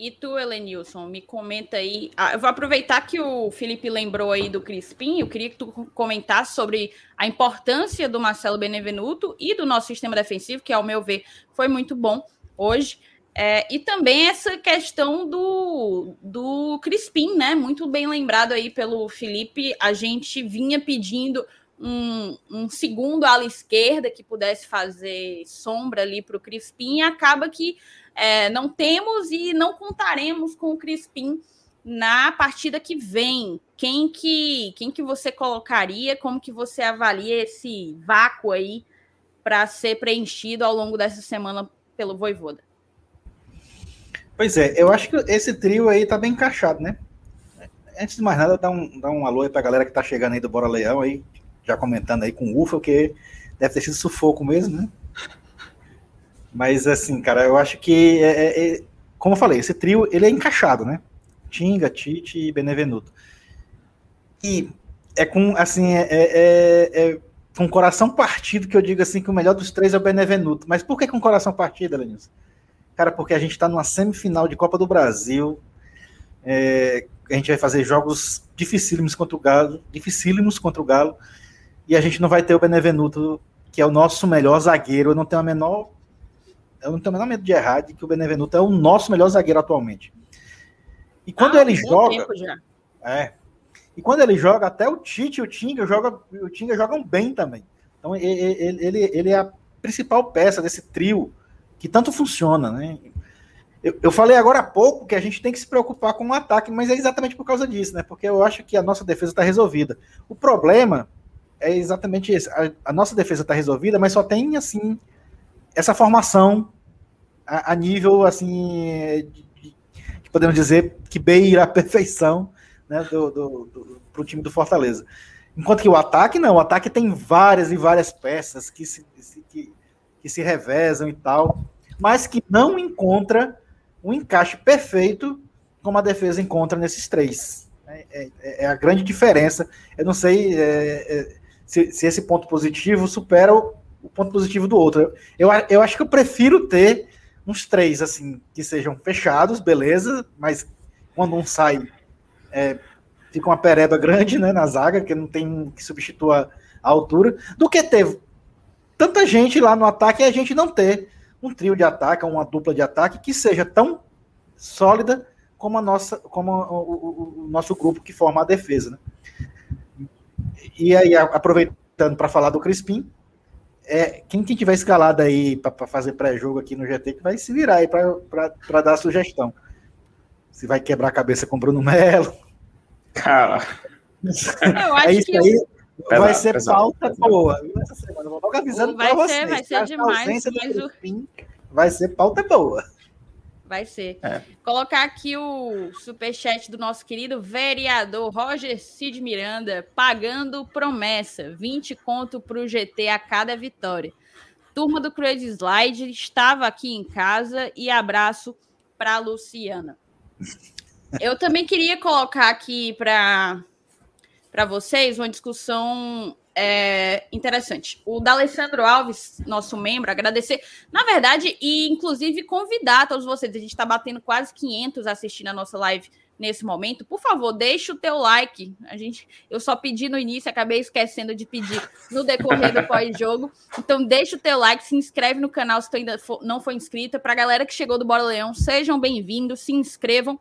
E tu, Elenilson, me comenta aí. Ah, eu vou aproveitar que o Felipe lembrou aí do Crispim. Eu queria que tu comentasse sobre a importância do Marcelo Benevenuto e do nosso sistema defensivo, que, ao meu ver, foi muito bom hoje. É, e também essa questão do, do Crispim, né? Muito bem lembrado aí pelo Felipe. A gente vinha pedindo um, um segundo ala esquerda que pudesse fazer sombra ali para o Crispim. Acaba que é, não temos e não contaremos com o Crispim na partida que vem. Quem que, quem que você colocaria? Como que você avalia esse vácuo aí para ser preenchido ao longo dessa semana pelo Voivoda? Pois é, eu acho que esse trio aí tá bem encaixado, né? Antes de mais nada, dá um, dá um alô aí pra galera que tá chegando aí do Bora Leão aí, já comentando aí com ufa, porque deve ter sido sufoco mesmo, né? Mas assim, cara, eu acho que é, é, é, como eu falei, esse trio ele é encaixado, né? Tinga, Tite e Benevenuto. E é com assim, é, é, é com coração partido que eu digo assim que o melhor dos três é o Benevenuto. Mas por que com coração partido, Lenilson? Cara, porque a gente está numa semifinal de Copa do Brasil. É, a gente vai fazer jogos dificílimos contra o Galo, dificílimos contra o Galo, e a gente não vai ter o Benevenuto, que é o nosso melhor zagueiro. Eu não tenho a menor eu não tenho o menor medo de errar de que o Benevenuto é o nosso melhor zagueiro atualmente. E quando ah, ele joga. É. E quando ele joga, até o Tite e o Tinga, joga, o Tinga jogam bem também. Então ele, ele, ele é a principal peça desse trio que tanto funciona, né? Eu, eu, falei agora há pouco que a gente tem que se preocupar com o ataque, mas é exatamente por causa disso, né? Porque eu acho que a nossa defesa está resolvida. O problema é exatamente esse. A, a nossa defesa está resolvida, mas só tem assim essa formação a, a nível assim de, de, podemos dizer que beira a perfeição né, do, do, do, pro time do Fortaleza. Enquanto que o ataque não, o ataque tem várias e várias peças que se, que, que se revezam e tal, mas que não encontra um encaixe perfeito como a defesa encontra nesses três. É, é, é a grande diferença. Eu não sei é, é se, se, esse ponto positivo supera o, o ponto positivo do outro. Eu, eu acho que eu prefiro ter uns três, assim, que sejam fechados, beleza, mas quando um sai, é, fica uma pereba grande, né, na zaga, que não tem que substitua a altura, do que ter tanta gente lá no ataque e a gente não ter um trio de ataque, uma dupla de ataque que seja tão sólida como a nossa, como o, o, o nosso grupo que forma a defesa, né? E aí, aproveitando para falar do Crispim, é, quem, quem tiver escalado aí para fazer pré-jogo aqui no GT, que vai se virar aí para dar sugestão. Se vai quebrar a cabeça com o Bruno Melo. Cara. Eu acho é isso que aí. Pesado, vai ser pesado, pauta pesado. boa. Essa semana, vou logo avisando vai ser, vocês. Vai ser demais. Vai ser pauta boa. Vai ser. É. Colocar aqui o superchat do nosso querido vereador Roger Cid Miranda, pagando promessa: 20 conto para o GT a cada vitória. Turma do Crazy Slide estava aqui em casa e abraço para Luciana. Eu também queria colocar aqui para vocês uma discussão é, interessante. O D'Alessandro Alves, nosso membro, agradecer, na verdade, e inclusive convidar todos vocês. A gente está batendo quase 500 assistindo a nossa live nesse momento, por favor, deixe o teu like. A gente, eu só pedi no início, acabei esquecendo de pedir no decorrer do pós-jogo. Então, deixe o teu like, se inscreve no canal se tu ainda for, não foi inscrita. Para a galera que chegou do Bora Leão, sejam bem-vindos, se inscrevam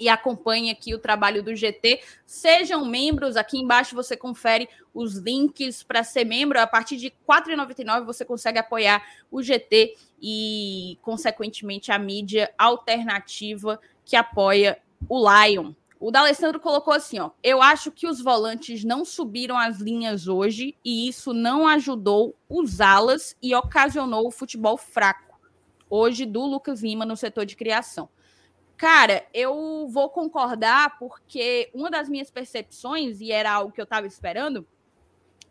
e acompanhe aqui o trabalho do GT. Sejam membros, aqui embaixo você confere os links para ser membro. A partir de R$ 4,99 você consegue apoiar o GT e, consequentemente, a mídia alternativa que apoia o Lion. O D'Alessandro colocou assim, ó. Eu acho que os volantes não subiram as linhas hoje e isso não ajudou usá-las e ocasionou o futebol fraco hoje do Lucas Lima no setor de criação. Cara, eu vou concordar porque uma das minhas percepções, e era algo que eu estava esperando,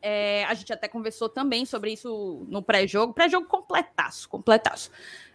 é, a gente até conversou também sobre isso no pré-jogo, pré-jogo completaço, completaço.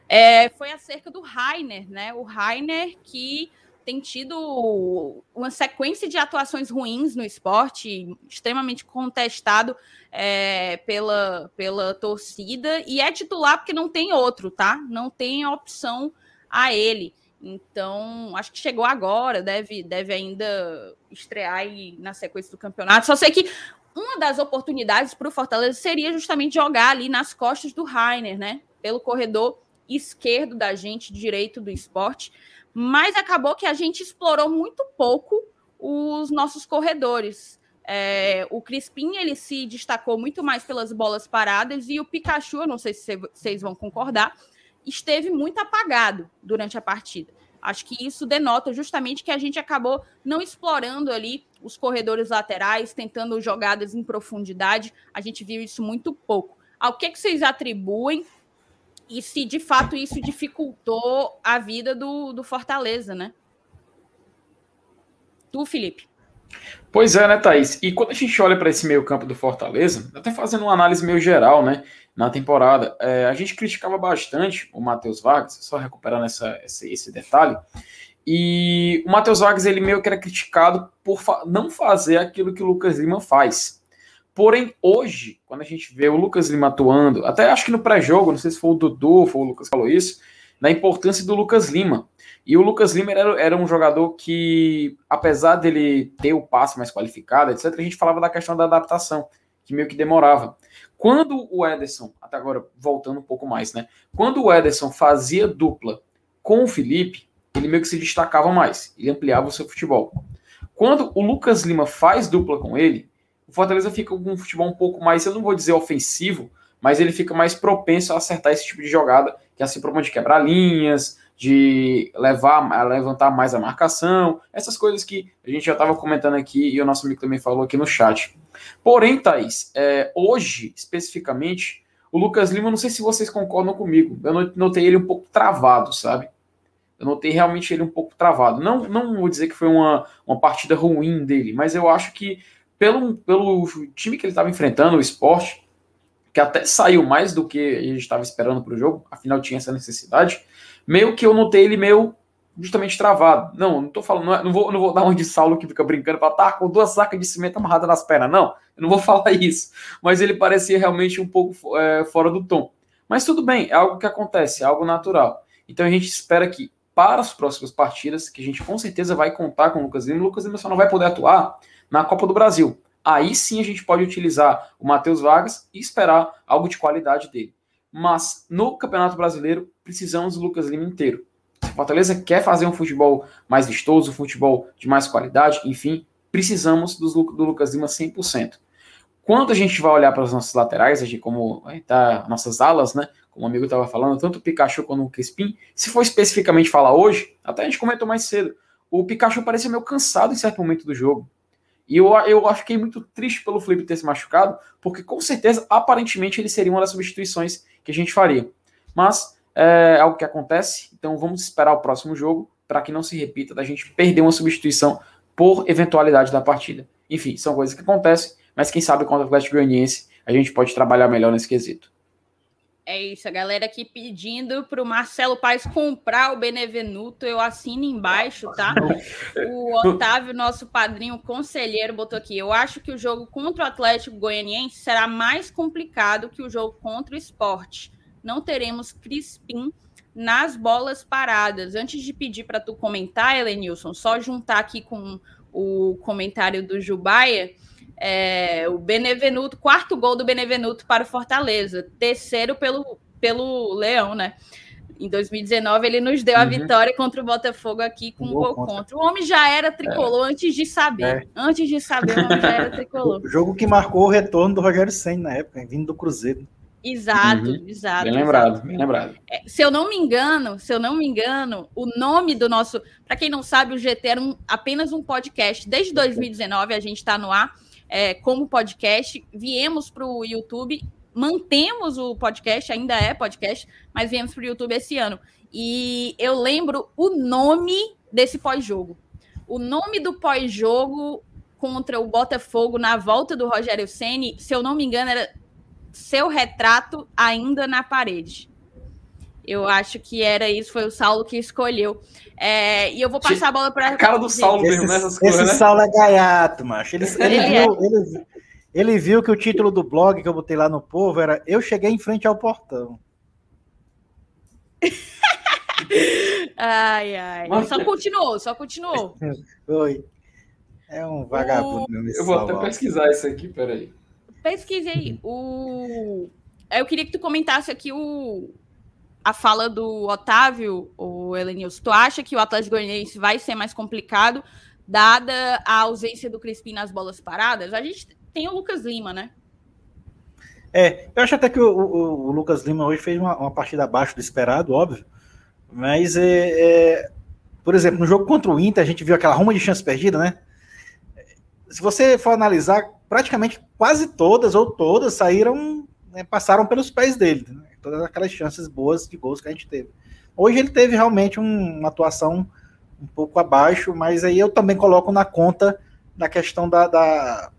É, foi acerca do Rainer, né? O Rainer que tem tido uma sequência de atuações ruins no esporte, extremamente contestado é, pela, pela torcida, e é titular porque não tem outro, tá? Não tem opção a ele. Então, acho que chegou agora, deve, deve ainda estrear na sequência do campeonato. Só sei que uma das oportunidades para o Fortaleza seria justamente jogar ali nas costas do Rainer, né? Pelo corredor esquerdo da gente, direito do esporte. Mas acabou que a gente explorou muito pouco os nossos corredores. É, o Crispim ele se destacou muito mais pelas bolas paradas e o Pikachu, não sei se vocês vão concordar, esteve muito apagado durante a partida. Acho que isso denota justamente que a gente acabou não explorando ali os corredores laterais, tentando jogadas em profundidade. A gente viu isso muito pouco. Ao que, que vocês atribuem e se de fato isso dificultou a vida do, do Fortaleza, né? Tu, Felipe. Pois é, né, Thaís? E quando a gente olha para esse meio campo do Fortaleza, até fazendo uma análise meio geral, né, na temporada, é, a gente criticava bastante o Matheus Vargas, só recuperando essa, esse, esse detalhe, e o Matheus Vargas, ele meio que era criticado por fa não fazer aquilo que o Lucas Lima faz. Porém, hoje, quando a gente vê o Lucas Lima atuando, até acho que no pré-jogo, não sei se foi o Dudu, foi o Lucas que falou isso, na importância do Lucas Lima. E o Lucas Lima era, era um jogador que, apesar dele ter o passe mais qualificado, etc., a gente falava da questão da adaptação, que meio que demorava. Quando o Ederson, até agora voltando um pouco mais, né? Quando o Ederson fazia dupla com o Felipe, ele meio que se destacava mais, ele ampliava o seu futebol. Quando o Lucas Lima faz dupla com ele, o Fortaleza fica com um futebol um pouco mais, eu não vou dizer ofensivo, mas ele fica mais propenso a acertar esse tipo de jogada, que é assim por de quebrar linhas, de levar, levantar mais a marcação, essas coisas que a gente já estava comentando aqui e o nosso amigo também falou aqui no chat. Porém, Thaís, é, hoje, especificamente, o Lucas Lima, não sei se vocês concordam comigo, eu notei ele um pouco travado, sabe? Eu notei realmente ele um pouco travado. Não, não vou dizer que foi uma, uma partida ruim dele, mas eu acho que pelo, pelo time que ele estava enfrentando, o esporte, que até saiu mais do que a gente estava esperando para o jogo, afinal tinha essa necessidade, meio que eu notei ele meio justamente travado. Não, não tô falando, não, é, não, vou, não vou dar um de Saulo que fica brincando para tá com duas sacas de cimento amarradas nas pernas. Não, eu não vou falar isso. Mas ele parecia realmente um pouco é, fora do tom. Mas tudo bem, é algo que acontece, é algo natural. Então a gente espera que para as próximas partidas, que a gente com certeza vai contar com o Lucas Lima, o Lucas Lima só não vai poder atuar na Copa do Brasil. Aí sim a gente pode utilizar o Matheus Vargas e esperar algo de qualidade dele. Mas no Campeonato Brasileiro, precisamos do Lucas Lima inteiro. Se o Fortaleza quer fazer um futebol mais vistoso, um futebol de mais qualidade, enfim, precisamos do, do Lucas Lima 100%. Quando a gente vai olhar para as nossas laterais, a gente, como tá, nossas alas, né? Como o amigo estava falando, tanto o Pikachu quanto o Crispim, se for especificamente falar hoje, até a gente comentou mais cedo, o Pikachu parecia meio cansado em certo momento do jogo. E eu, eu fiquei muito triste pelo Felipe ter se machucado, porque com certeza, aparentemente, ele seria uma das substituições que a gente faria. Mas é algo que acontece, então vamos esperar o próximo jogo para que não se repita da gente perder uma substituição por eventualidade da partida. Enfim, são coisas que acontecem, mas quem sabe contra o Atlético Goianiense a gente pode trabalhar melhor nesse quesito. É isso, a galera aqui pedindo para o Marcelo Paes comprar o Benevenuto, eu assino embaixo, tá? O Otávio, nosso padrinho conselheiro, botou aqui. Eu acho que o jogo contra o Atlético Goianiense será mais complicado que o jogo contra o esporte. Não teremos Crispim nas bolas paradas. Antes de pedir para tu comentar, Elenilson, só juntar aqui com o comentário do Jubaia. É, o Benevenuto, quarto gol do Benevenuto para o Fortaleza, terceiro pelo, pelo Leão, né? Em 2019, ele nos deu a uhum. vitória contra o Botafogo aqui com um gol contra. contra. O homem já era tricolor é. antes de saber. É. Antes de saber, o homem já era tricolor. O jogo que marcou o retorno do Rogério Senna na época, vindo do Cruzeiro. Exato, uhum. exato. Bem lembrado, bem lembrado. É, se eu não me engano, se eu não me engano, o nome do nosso. Para quem não sabe, o GT era um, apenas um podcast. Desde 2019 a gente está no ar é, como podcast. Viemos para o YouTube, mantemos o podcast, ainda é podcast, mas viemos para o YouTube esse ano. E eu lembro o nome desse pós-jogo. O nome do pós-jogo contra o Botafogo na volta do Rogério Ceni, se eu não me engano, era seu retrato ainda na parede. Eu acho que era isso, foi o Saulo que escolheu. É, e eu vou passar a bola para. A cara do Saulo mesmo nessas coisas. Esse né? Saulo é gaiato, macho. Ele, ele, ele, viu, é. ele, ele, viu que o título do blog que eu botei lá no povo era Eu cheguei em frente ao portão. ai, ai. Mas... Só continuou, só continuou. Oi. É um vagabundo. O... Eu vou até pesquisar isso aqui, peraí. Pesquisei. O... Eu queria que tu comentasse aqui o, a fala do Otávio, o Elenilson. Tu acha que o Atlético Goianiense vai ser mais complicado, dada a ausência do Crispim nas bolas paradas? A gente tem o Lucas Lima, né? É, eu acho até que o, o, o Lucas Lima hoje fez uma, uma, partida abaixo do esperado, óbvio. Mas, é, é, por exemplo, no jogo contra o Inter, a gente viu aquela ruma de chance perdida, né? Se você for analisar, praticamente quase todas ou todas saíram, né, passaram pelos pés dele. Né? Todas aquelas chances boas de gols que a gente teve. Hoje ele teve realmente um, uma atuação um pouco abaixo, mas aí eu também coloco na conta da questão da, da,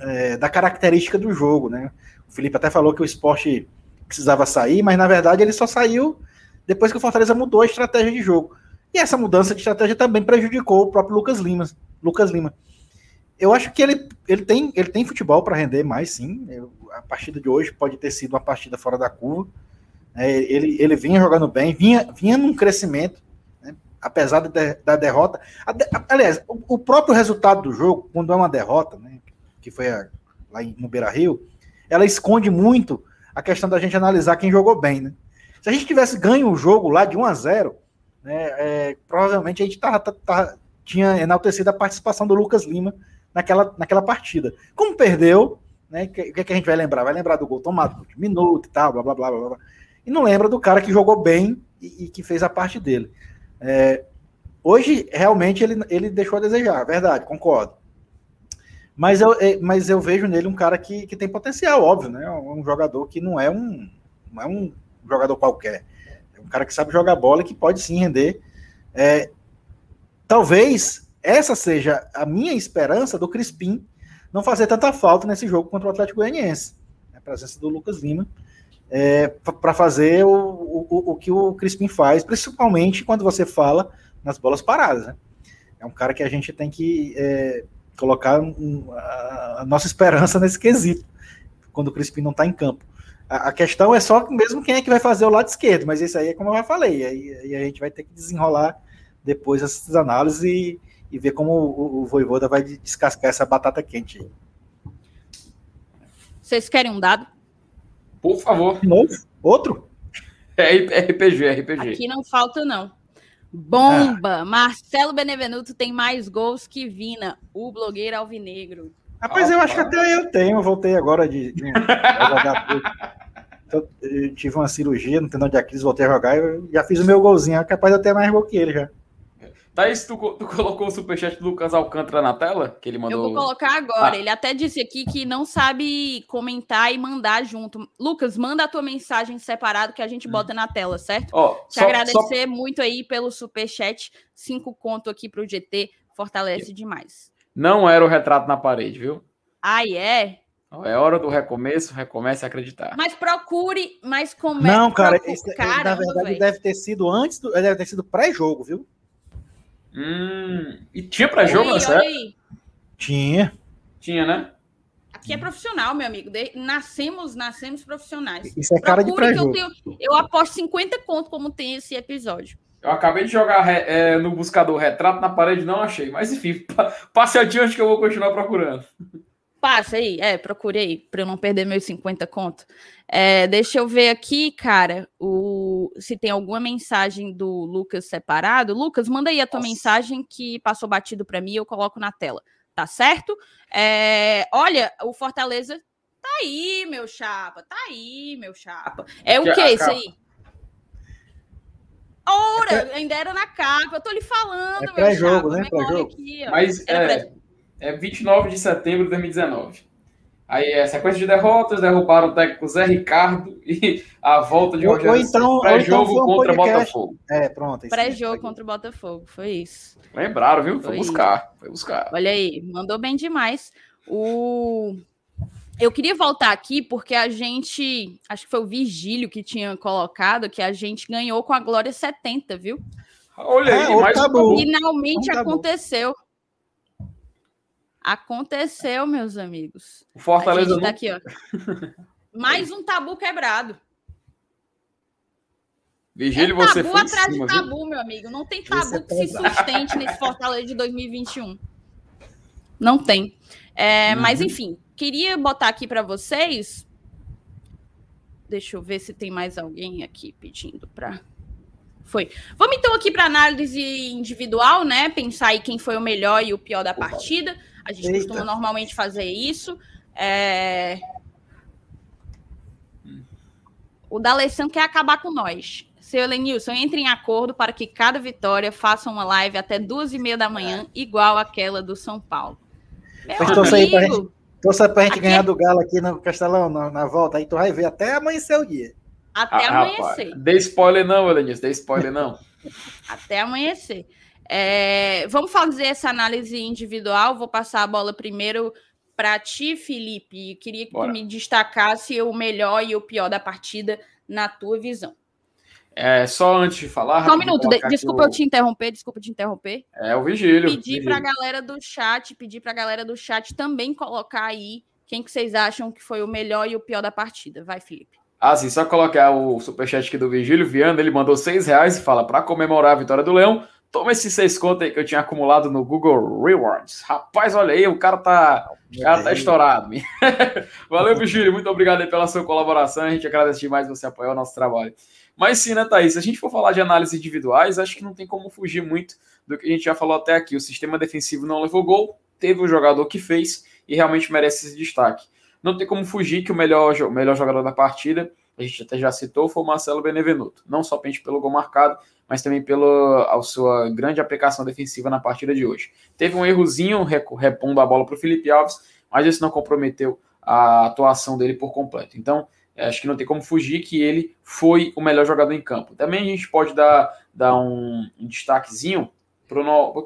é, da característica do jogo, né? O Felipe até falou que o esporte precisava sair, mas na verdade ele só saiu depois que o Fortaleza mudou a estratégia de jogo. E essa mudança de estratégia também prejudicou o próprio Lucas Lima. Lucas Lima eu acho que ele, ele, tem, ele tem futebol para render mais, sim. Eu, a partida de hoje pode ter sido uma partida fora da curva. É, ele, ele vinha jogando bem, vinha, vinha num crescimento, né, apesar de, da derrota. A, a, aliás, o, o, próprio resultado do jogo, quando é uma derrota, né, que foi a, lá no Beira Rio, ela esconde muito a questão da gente analisar quem jogou bem. Né? Se a gente tivesse ganho o jogo lá de 1 a 0 né, é, provavelmente a gente tava, tava, tinha enaltecido a participação do Lucas Lima naquela, naquela partida. Como perdeu, né? O que, que, a gente vai lembrar? Vai lembrar do gol tomado de minuto e tal, blá blá blá blá blá. E não lembra do cara que jogou bem e, e que fez a parte dele. É, hoje, realmente, ele, ele deixou a desejar, verdade, concordo. Mas eu, é, mas eu vejo nele um cara que, que tem potencial, óbvio, né? Um jogador que não é um, não é um jogador qualquer. É um cara que sabe jogar bola e que pode sim render. É, talvez essa seja a minha esperança do Crispim não fazer tanta falta nesse jogo contra o Atlético Goianiense. A presença do Lucas Lima é, para fazer o, o, o que o Crispim faz, principalmente quando você fala nas bolas paradas. Né? É um cara que a gente tem que é, colocar um, a, a, nossa esperança nesse quesito, quando o Crispim não está em campo. A, a, questão é só mesmo quem é que vai fazer o lado esquerdo, mas isso aí é como eu já falei, aí, aí a gente vai ter que desenrolar depois essas análises e, e ver como o, o Voivoda vai descascar essa batata quente aí. Vocês querem um dado? Por favor. De novo? Outro? É RPG, RPG. Aqui não falta, não. Bomba! Ah. Marcelo Benevenuto tem mais gols que Vina, o blogueiro alvinegro. Rapaz, eu acho que até eu tenho. Eu voltei agora de, de um, então, eu tive uma cirurgia no tendão de Aquiles, voltei a jogar. Eu já fiz o meu golzinho. É capaz de eu ter mais gol que ele já. Thaís, tu, tu colocou o superchat do Lucas Alcântara na tela? Que ele mandou. Eu vou colocar agora. Ah. Ele até disse aqui que não sabe comentar e mandar junto. Lucas, manda a tua mensagem separado que a gente bota na tela, certo? Ó, Te só, agradecer só... muito aí pelo superchat. Cinco conto aqui pro GT. Fortalece demais. Não era o retrato na parede, viu? Ah, é? É hora do recomeço, recomece a acreditar. Mas procure, mas comece. Não, cara, isso, na verdade véio. deve ter sido antes, do, deve ter sido pré-jogo, viu? Hum, e tinha para jogo nessa Tinha. Tinha, né? Aqui é profissional, meu amigo. De... Nascemos, nascemos profissionais. Isso é cara Procure de pré eu, tenho... eu aposto 50 conto como tem esse episódio. Eu acabei de jogar é, no buscador retrato na parede, não achei. Mas enfim, passe adiante que eu vou continuar procurando. Passa aí, é, procurei, para eu não perder meus 50 conto. É, deixa eu ver aqui, cara, o, se tem alguma mensagem do Lucas separado. Lucas, manda aí a tua Nossa. mensagem que passou batido para mim, eu coloco na tela, tá certo? É, olha, o Fortaleza tá aí, meu chapa, tá aí, meu chapa. É o que isso aí? Ora, é ainda era na capa, eu tô lhe falando, é pré-jogo, né? Pré-jogo. Mas é, é 29 de setembro de 2019. Aí é sequência de derrotas, derrubaram o técnico Zé Ricardo e a volta de Rogério então, pré-jogo então um contra o Botafogo. É, pronto. Pré-jogo contra o Botafogo, foi isso. Lembraram, viu? Foi, foi buscar, foi buscar. Olha aí, mandou bem demais. O eu queria voltar aqui porque a gente, acho que foi o Vigílio que tinha colocado que a gente ganhou com a Glória 70, viu? Olha aí, é, mais tabu. Finalmente aconteceu. Aconteceu, meus amigos. O Fortaleza tá aqui, ó. Mais um tabu quebrado. Vigílio, é você tabu atrás de tabu, viu? meu amigo. Não tem tabu é que se sustente nesse Fortaleza de 2021. Não tem. É, uhum. Mas, enfim, queria botar aqui para vocês. Deixa eu ver se tem mais alguém aqui pedindo para. Foi. Vamos então aqui para análise individual, né? Pensar aí quem foi o melhor e o pior da partida. A gente Eita. costuma normalmente fazer isso. É... O D'Alessandro quer acabar com nós. Seu Lenilson, entre em acordo para que cada vitória faça uma live até duas e meia da manhã, igual aquela do São Paulo. Meu Pois amigo, pra gente, torça pra gente ganhar do Galo aqui no Castelão, na, na, volta. Aí tu vai ver até amanhecer o dia. Até ah, amanhecer. Rapaz, dê spoiler não, Lenilson, dê spoiler não. até amanhecer. É, vamos fazer essa análise individual. Vou passar a bola primeiro para ti, Felipe. Queria que Bora. tu me destacasse o melhor e o pior da partida na tua visão. É, só antes de falar. Só um minuto, desculpa o... eu te interromper, desculpa te interromper. É o Vigílio. Pedir para a galera do chat, pedir para a galera do chat também colocar aí quem que vocês acham que foi o melhor e o pior da partida. Vai, Felipe. Ah, sim, só colocar o superchat aqui do Vigílio Viana, ele mandou seis reais e fala: para comemorar a vitória do Leão, Toma esses seis contos aí que eu tinha acumulado no Google Rewards. Rapaz, olha aí, o cara tá, o cara tá estourado. Valeu, Vigílio. Muito obrigado aí pela sua colaboração. A gente agradece demais você apoiar o nosso trabalho. Mas sim, né, Thaís? Se a gente for falar de análises individuais, acho que não tem como fugir muito do que a gente já falou até aqui. O sistema defensivo não levou gol, teve o jogador que fez e realmente merece esse destaque. Não tem como fugir que o melhor, o melhor jogador da partida, a gente até já citou, foi o Marcelo Benevenuto. Não somente pelo gol marcado, mas também pela sua grande aplicação defensiva na partida de hoje. Teve um errozinho repondo a bola para o Felipe Alves, mas isso não comprometeu a atuação dele por completo. Então, acho que não tem como fugir que ele foi o melhor jogador em campo. Também a gente pode dar, dar um, destaquezinho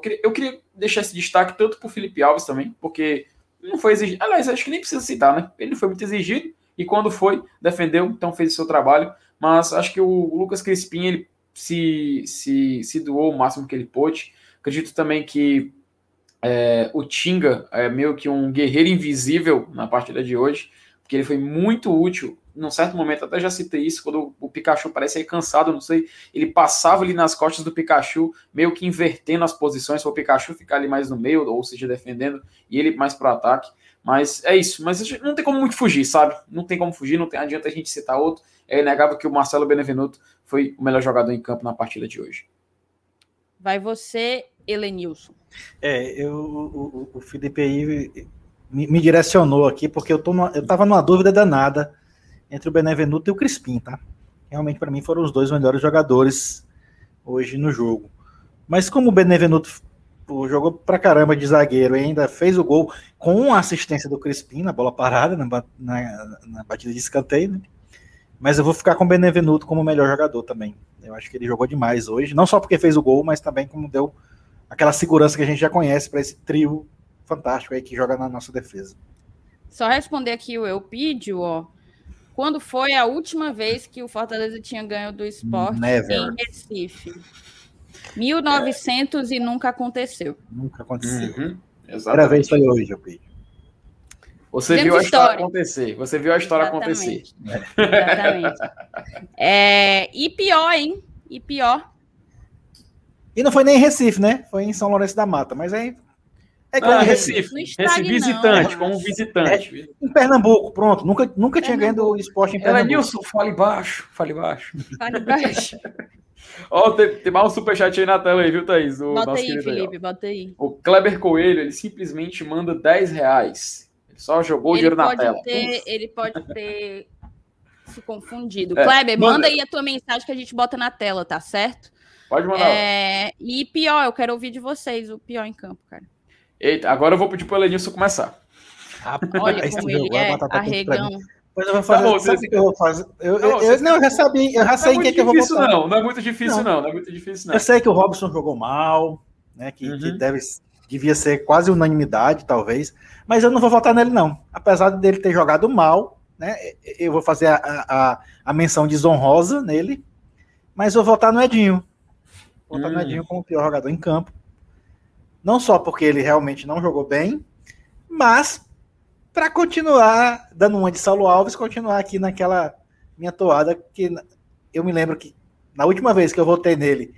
queria, eu queria deixar esse destaque tanto para o Felipe Alves também, porque não foi exigido. Aliás, acho que nem precisa citar, né? Ele não foi muito exigido e quando foi, defendeu, então fez o seu trabalho. Mas acho que o Lucas Crispim ele se, se, se doou o máximo que ele pôde. Acredito também que é, o Tinga é meio que um guerreiro invisível na partida de hoje, porque ele foi muito útil. Num certo momento, até já citei isso, quando o Pikachu parece aí cansado, não sei, ele passava ali nas costas do Pikachu, meio que invertendo as posições, para o Pikachu ficar ali mais no meio, ou seja, defendendo, e ele mais para o ataque. Mas é isso, mas não tem como muito fugir, sabe? Não tem como fugir, não tem, adianta a gente citar outro. É inegável que o Marcelo Benevenuto foi o melhor jogador em campo na partida de hoje. Vai você, Helenilson. É, eu, o, o Felipe aí me, me, direcionou aqui, porque eu, tô numa, eu tava numa dúvida danada entre o Benevenuto e o Crispim, tá? Realmente, para mim, foram os dois melhores jogadores hoje no jogo. Mas como o Benevenuto jogou pra caramba de zagueiro e ainda fez o gol com a assistência do Crispim na bola parada, na, na, na batida de escanteio, né? Mas eu vou ficar com o Benevenuto como melhor jogador também. Eu acho que ele jogou demais hoje, não só porque fez o gol, mas também como deu aquela segurança que a gente já conhece para esse trio fantástico aí que joga na nossa defesa. Só responder aqui o Eupídio, ó. Quando foi a última vez que o Fortaleza tinha ganho do esporte Never. em Recife? 1900 é. e nunca aconteceu. Nunca aconteceu. Uhum. Primeira vez foi hoje, Eupídio. Você Fizemos viu a história história. acontecer. Você viu a história acontecer. Exatamente. É, e pior, hein? E pior. E não foi nem em Recife, né? Foi em São Lourenço da Mata, mas aí. É Ah, em Recife. Recife. Não, visitante, como visitante. Em Pernambuco, pronto. Nunca, nunca tinha ganho do esporte em Ela, Pernambuco. Nilson, fale baixo, fale baixo. Fale baixo. Ó, tem, tem mais um superchat aí na tela aí, viu, Thaís? Do Bota aí, querido aí. Felipe, bota aí. O Kleber Coelho, ele simplesmente manda 10 reais. Ele só jogou o Ele dinheiro na tela. ter, ele pode ter se confundido. É, Kleber, manda. manda aí a tua mensagem que a gente bota na tela, tá certo? Pode mandar. É, e pior, eu quero ouvir de vocês o pior em campo, cara. Eita, agora eu vou pedir pro Elenilson começar. Olha Esse como ele é arregão. Mas eu vou fazer. Tá bom, sabe você- o que eu vou fazer? Eu, Tá eu, eu- não, eu já sabia, eu já Não sei é muito quem que eu vou votar. não. Não é muito difícil, Não. não. Não é muito difícil, não. Eu sei que o Robson jogou mal, né? Que, Uhum. que deve, devia ser quase unanimidade, talvez. Mas eu não vou votar nele, não. Apesar dele ter jogado mal, né? Eu vou fazer a, a, a menção desonrosa nele. Mas eu vou votar no Edinho. Vou votar no Hum. Edinho como o pior jogador em campo. Não só porque ele realmente não jogou bem, mas para continuar dando uma de Saulo Alves, continuar aqui naquela minha toada que eu me lembro que na última vez que eu votei nele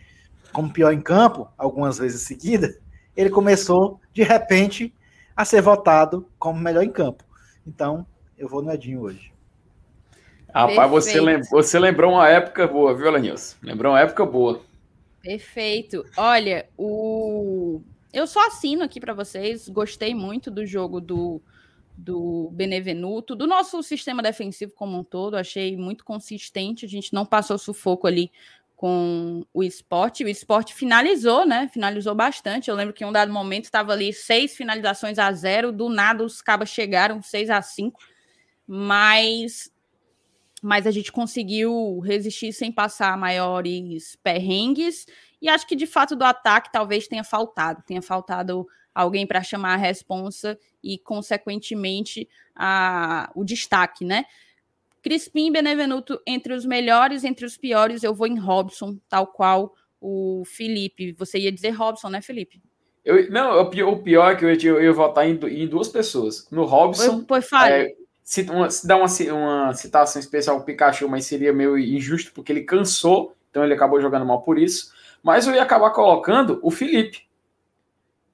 como pior em campo, algumas vezes seguidas, ele começou de repente a ser votado como melhor em campo. Então, eu vou no Edinho hoje. Rapaz, você, lem- você lembrou uma época boa, viu, Elenilson? Lembrou uma época boa. Perfeito. Olha, o eu só assino aqui para vocês. Gostei muito do jogo do, do Benevenuto, do nosso sistema defensivo como um todo. Achei muito consistente. A gente não passou sufoco ali com o esporte. O esporte finalizou, né? Finalizou bastante. Eu lembro que em um dado momento estava ali seis finalizações a zero. Do nada os cabas chegaram, seis a cinco. Mas mas a gente conseguiu resistir sem passar maiores perrengues. E acho que de fato do ataque talvez tenha faltado, tenha faltado alguém para chamar a responsa e, consequentemente, a, o destaque, né? Crispim Benevenuto entre os melhores, entre os piores, eu vou em Robson, tal qual o Felipe. Você ia dizer Robson, né, Felipe? Eu, não, o pior, o pior é que eu ia, eu ia votar em, em duas pessoas. No Robson, Pois fale. é, se, uma, se dá uma, uma citação especial ao Pikachu, mas seria meio injusto, porque ele cansou, então ele acabou jogando mal por isso. Mas eu ia acabar colocando o Felipe.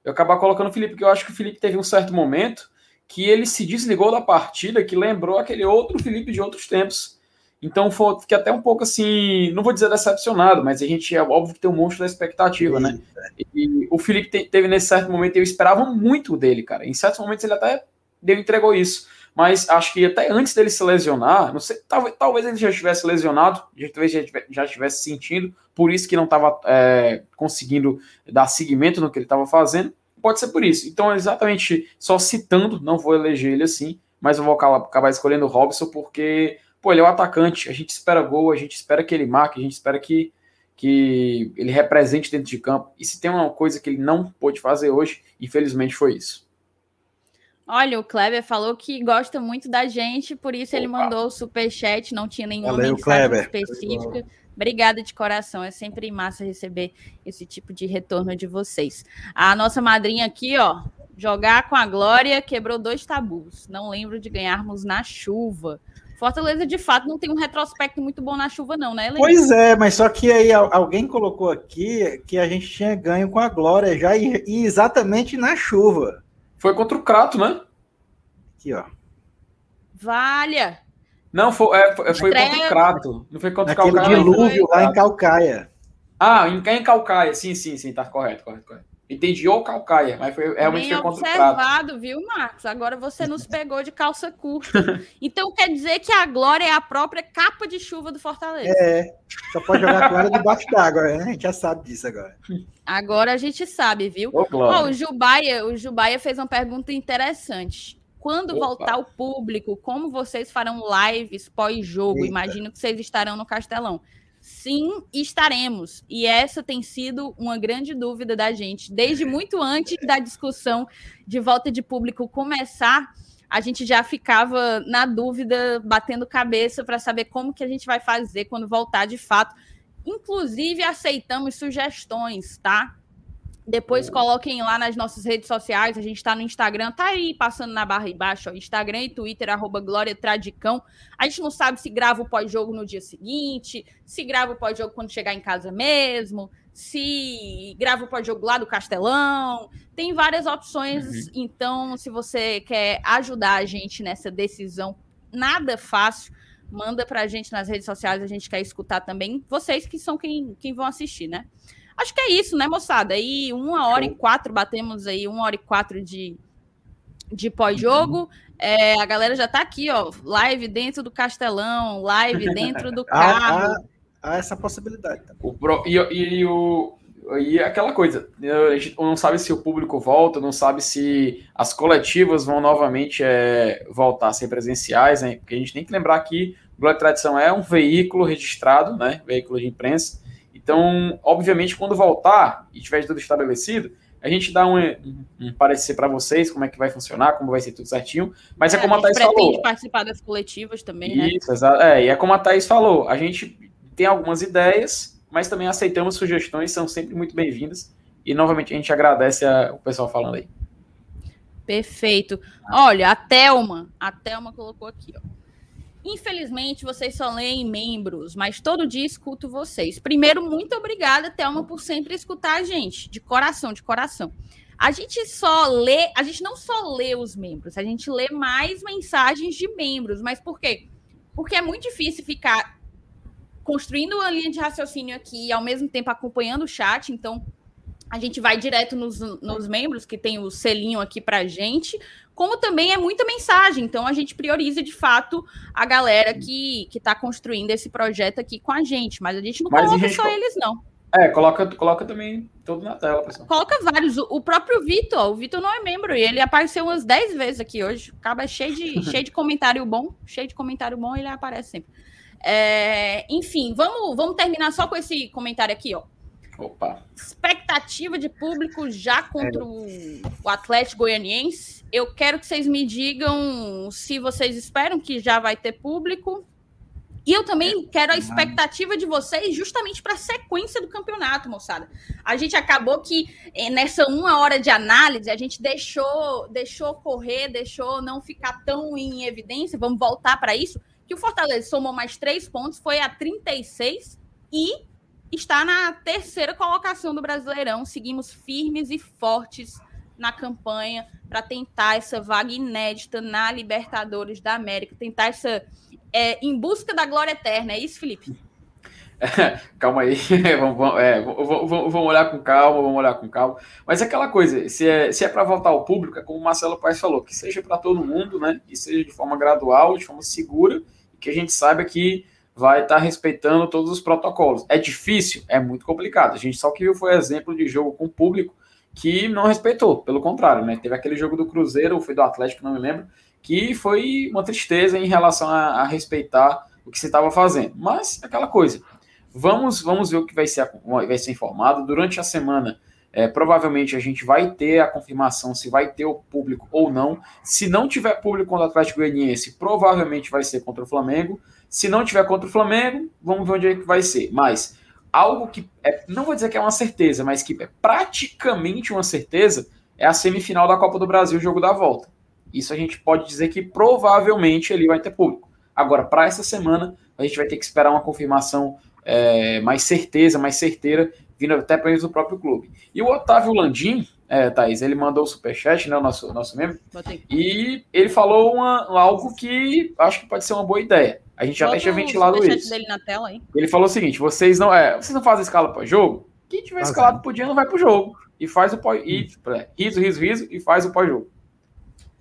Eu ia acabar colocando o Felipe, porque eu acho que o Felipe teve um certo momento que ele se desligou da partida, que lembrou aquele outro Felipe de outros tempos. Então foi, fiquei até um pouco assim, não vou dizer decepcionado, mas a gente é óbvio que tem um monstro da expectativa, né? E o Felipe te- teve nesse certo momento, eu esperava muito dele, cara. Em certos momentos ele até deu, entregou isso. Mas acho que até antes dele se lesionar, não sei, talvez, talvez ele já estivesse lesionado, talvez já, tive- já estivesse sentindo, por isso que não estava conseguindo dar seguimento no que ele estava fazendo. Pode ser por isso. Então, exatamente, só citando, não vou eleger ele assim, mas eu vou acabar, escolhendo o Robson porque, pô, ele é o atacante, a gente espera gol, a gente espera que ele marque, a gente espera que, que ele represente dentro de campo. E se tem uma coisa que ele não pôde fazer hoje, infelizmente foi isso. Olha, o Kleber falou que gosta muito da gente, por isso ele Opa. mandou o superchat, não tinha nenhuma Valeu, mensagem Kleber. específica. Obrigada de coração, é sempre massa receber esse tipo de retorno de vocês. A nossa madrinha aqui, ó, jogar com a Glória quebrou dois tabus. Não lembro de ganharmos na chuva. Fortaleza, de fato, não tem um retrospecto muito bom na chuva, não, né, Helena? Pois é, mas só que aí al- alguém colocou aqui que a gente tinha ganho com a Glória já e exatamente na chuva. Foi contra o Crato, né? Aqui, ó. Valha! Não, foi, é, foi, contra o. Crato. Não foi contra o Naquele Calcaia. não. dilúvio lá em Calcaia. Ah, em, em Calcaia, sim, sim, sim, tá correto, correto, correto. Entendi o Calcaia, mas foi, realmente Bem foi contra observado, viu, Marcos? Agora você nos pegou de calça curta. Então quer dizer que a Glória é a própria capa de chuva do Fortaleza. É, só pode jogar com ela debaixo d'água, né? A gente já sabe disso agora. Agora a gente sabe, viu? Ô, Glória. o Jubaia, o Jubaia fez uma pergunta interessante. Quando Opa. voltar o público, como vocês farão lives pós-jogo? Imagino que vocês estarão no Castelão. Sim, estaremos. E essa tem sido uma grande dúvida da gente. Desde muito antes da discussão de volta de público começar, a gente já ficava na dúvida, batendo cabeça para saber como que a gente vai fazer quando voltar de fato. Inclusive, aceitamos sugestões, tá? Depois coloquem lá nas nossas redes sociais, a gente está no Instagram, tá aí passando na barra embaixo, ó, Instagram e Twitter, arroba Glória Tradicão. A gente não sabe se grava o pós-jogo no dia seguinte, se grava o pós-jogo quando chegar em casa mesmo, se grava o pós-jogo lá do Castelão. Tem várias opções, uhum. então se você quer ajudar a gente nessa decisão, nada fácil, manda para a gente nas redes sociais, a gente quer escutar também. Vocês que são quem, quem vão assistir, né? Acho que é isso, né, moçada? Aí uma hora e quatro, batemos aí uma hora e quatro de, de pós-jogo. Uhum. É, a galera já tá aqui, ó. Live dentro do Castelão, live dentro do carro. há, há, essa possibilidade. O pro, e, e, e, o, e aquela coisa, a gente não sabe se o público volta, não sabe se as coletivas vão novamente é, voltar a ser presenciais, né? Porque a gente tem que lembrar que o Glória Tradição é um veículo registrado, né? Veículo de imprensa então, obviamente, quando voltar e tiver tudo estabelecido, a gente dá um, um parecer para vocês como é que vai funcionar, como vai ser tudo certinho. Mas é, é como a, a Thaís falou. participar das coletivas também, né? Isso, exato. É, e é como a Thaís falou, a gente tem algumas ideias, mas também aceitamos sugestões, são sempre muito bem-vindas. E novamente a gente agradece a, o pessoal falando aí. Perfeito. Olha, a Thelma, a Thelma colocou aqui, ó. Infelizmente, vocês só leem membros, mas todo dia escuto vocês. Primeiro, muito obrigada, Thelma, por sempre escutar a gente, de coração, de coração. A gente só lê, a gente não só lê os membros, a gente lê mais mensagens de membros. Mas por quê? Porque é muito difícil ficar construindo uma linha de raciocínio aqui e ao mesmo tempo acompanhando o chat. Então, a gente vai direto nos, nos membros, que tem o selinho aqui para gente, como também é muita mensagem. Então, a gente prioriza, de fato, a galera que está construindo esse projeto aqui com a gente. Mas a gente não Mas coloca gente... só eles, não. É, coloca, coloca também todo na tela, pessoal. Coloca vários. O, o próprio Vitor, o Vitor não é membro, e ele apareceu umas 10 vezes aqui hoje. Acaba é cheio de, cheio de comentário bom, cheio de comentário bom, ele aparece sempre. É, enfim, vamos, vamos terminar só com esse comentário aqui, ó. Opa. Expectativa de público já contra é. o Atlético Goianiense. Eu quero que vocês me digam se vocês esperam que já vai ter público. E eu também é. quero a expectativa de vocês justamente para a sequência do campeonato, moçada. A gente acabou que eh, nessa uma hora de análise a gente deixou, deixou correr, deixou não ficar tão em evidência. Vamos voltar para isso. Que o Fortaleza somou mais três pontos, foi a 36 e está na terceira colocação do Brasileirão. Seguimos firmes e fortes na campanha para tentar essa vaga inédita na Libertadores da América, tentar essa é, em busca da glória eterna. É isso, Felipe? É, calma aí, vamos, vamos, é, vamos, vamos, olhar com calma, vamos olhar com calma. Mas é aquela coisa, se é, se é para voltar ao público, é como o Marcelo Paes falou, que seja para todo mundo, né? Que seja de forma gradual, de forma segura, que a gente saiba que vai estar tá respeitando todos os protocolos. É difícil? É muito complicado. A gente só que viu foi exemplo de jogo com público que não respeitou, pelo contrário, né? Teve aquele jogo do Cruzeiro, ou foi do Atlético, não me lembro, que foi uma tristeza em relação a, a respeitar o que se estava fazendo. Mas aquela coisa. Vamos, vamos ver o que vai ser, vai ser informado durante a semana. É, provavelmente a gente vai ter a confirmação se vai ter o público ou não. Se não tiver público contra o Atlético Goianiense, provavelmente vai ser contra o Flamengo. Se não tiver contra o Flamengo, vamos ver onde é que vai ser. Mas algo que é, não vou dizer que é uma certeza, mas que é praticamente uma certeza, é a semifinal da Copa do Brasil, jogo da volta. Isso a gente pode dizer que provavelmente ele vai ter público. Agora, para essa semana, a gente vai ter que esperar uma confirmação é, mais certeza, mais certeira, vindo até para do próprio clube. E o Otávio Landim, é, Thaís, ele mandou o superchat, né, o nosso, nosso membro, e ele falou uma, algo que acho que pode ser uma boa ideia. A gente já até tinha ventilado isso. Dele na tela, hein? Ele falou o seguinte: vocês não, é, vocês não fazem escala para jogo? Quem tiver Fazendo. escalado por dia não vai pro jogo. E faz o pós. E, é, riso, riso, riso, e faz o pós-jogo.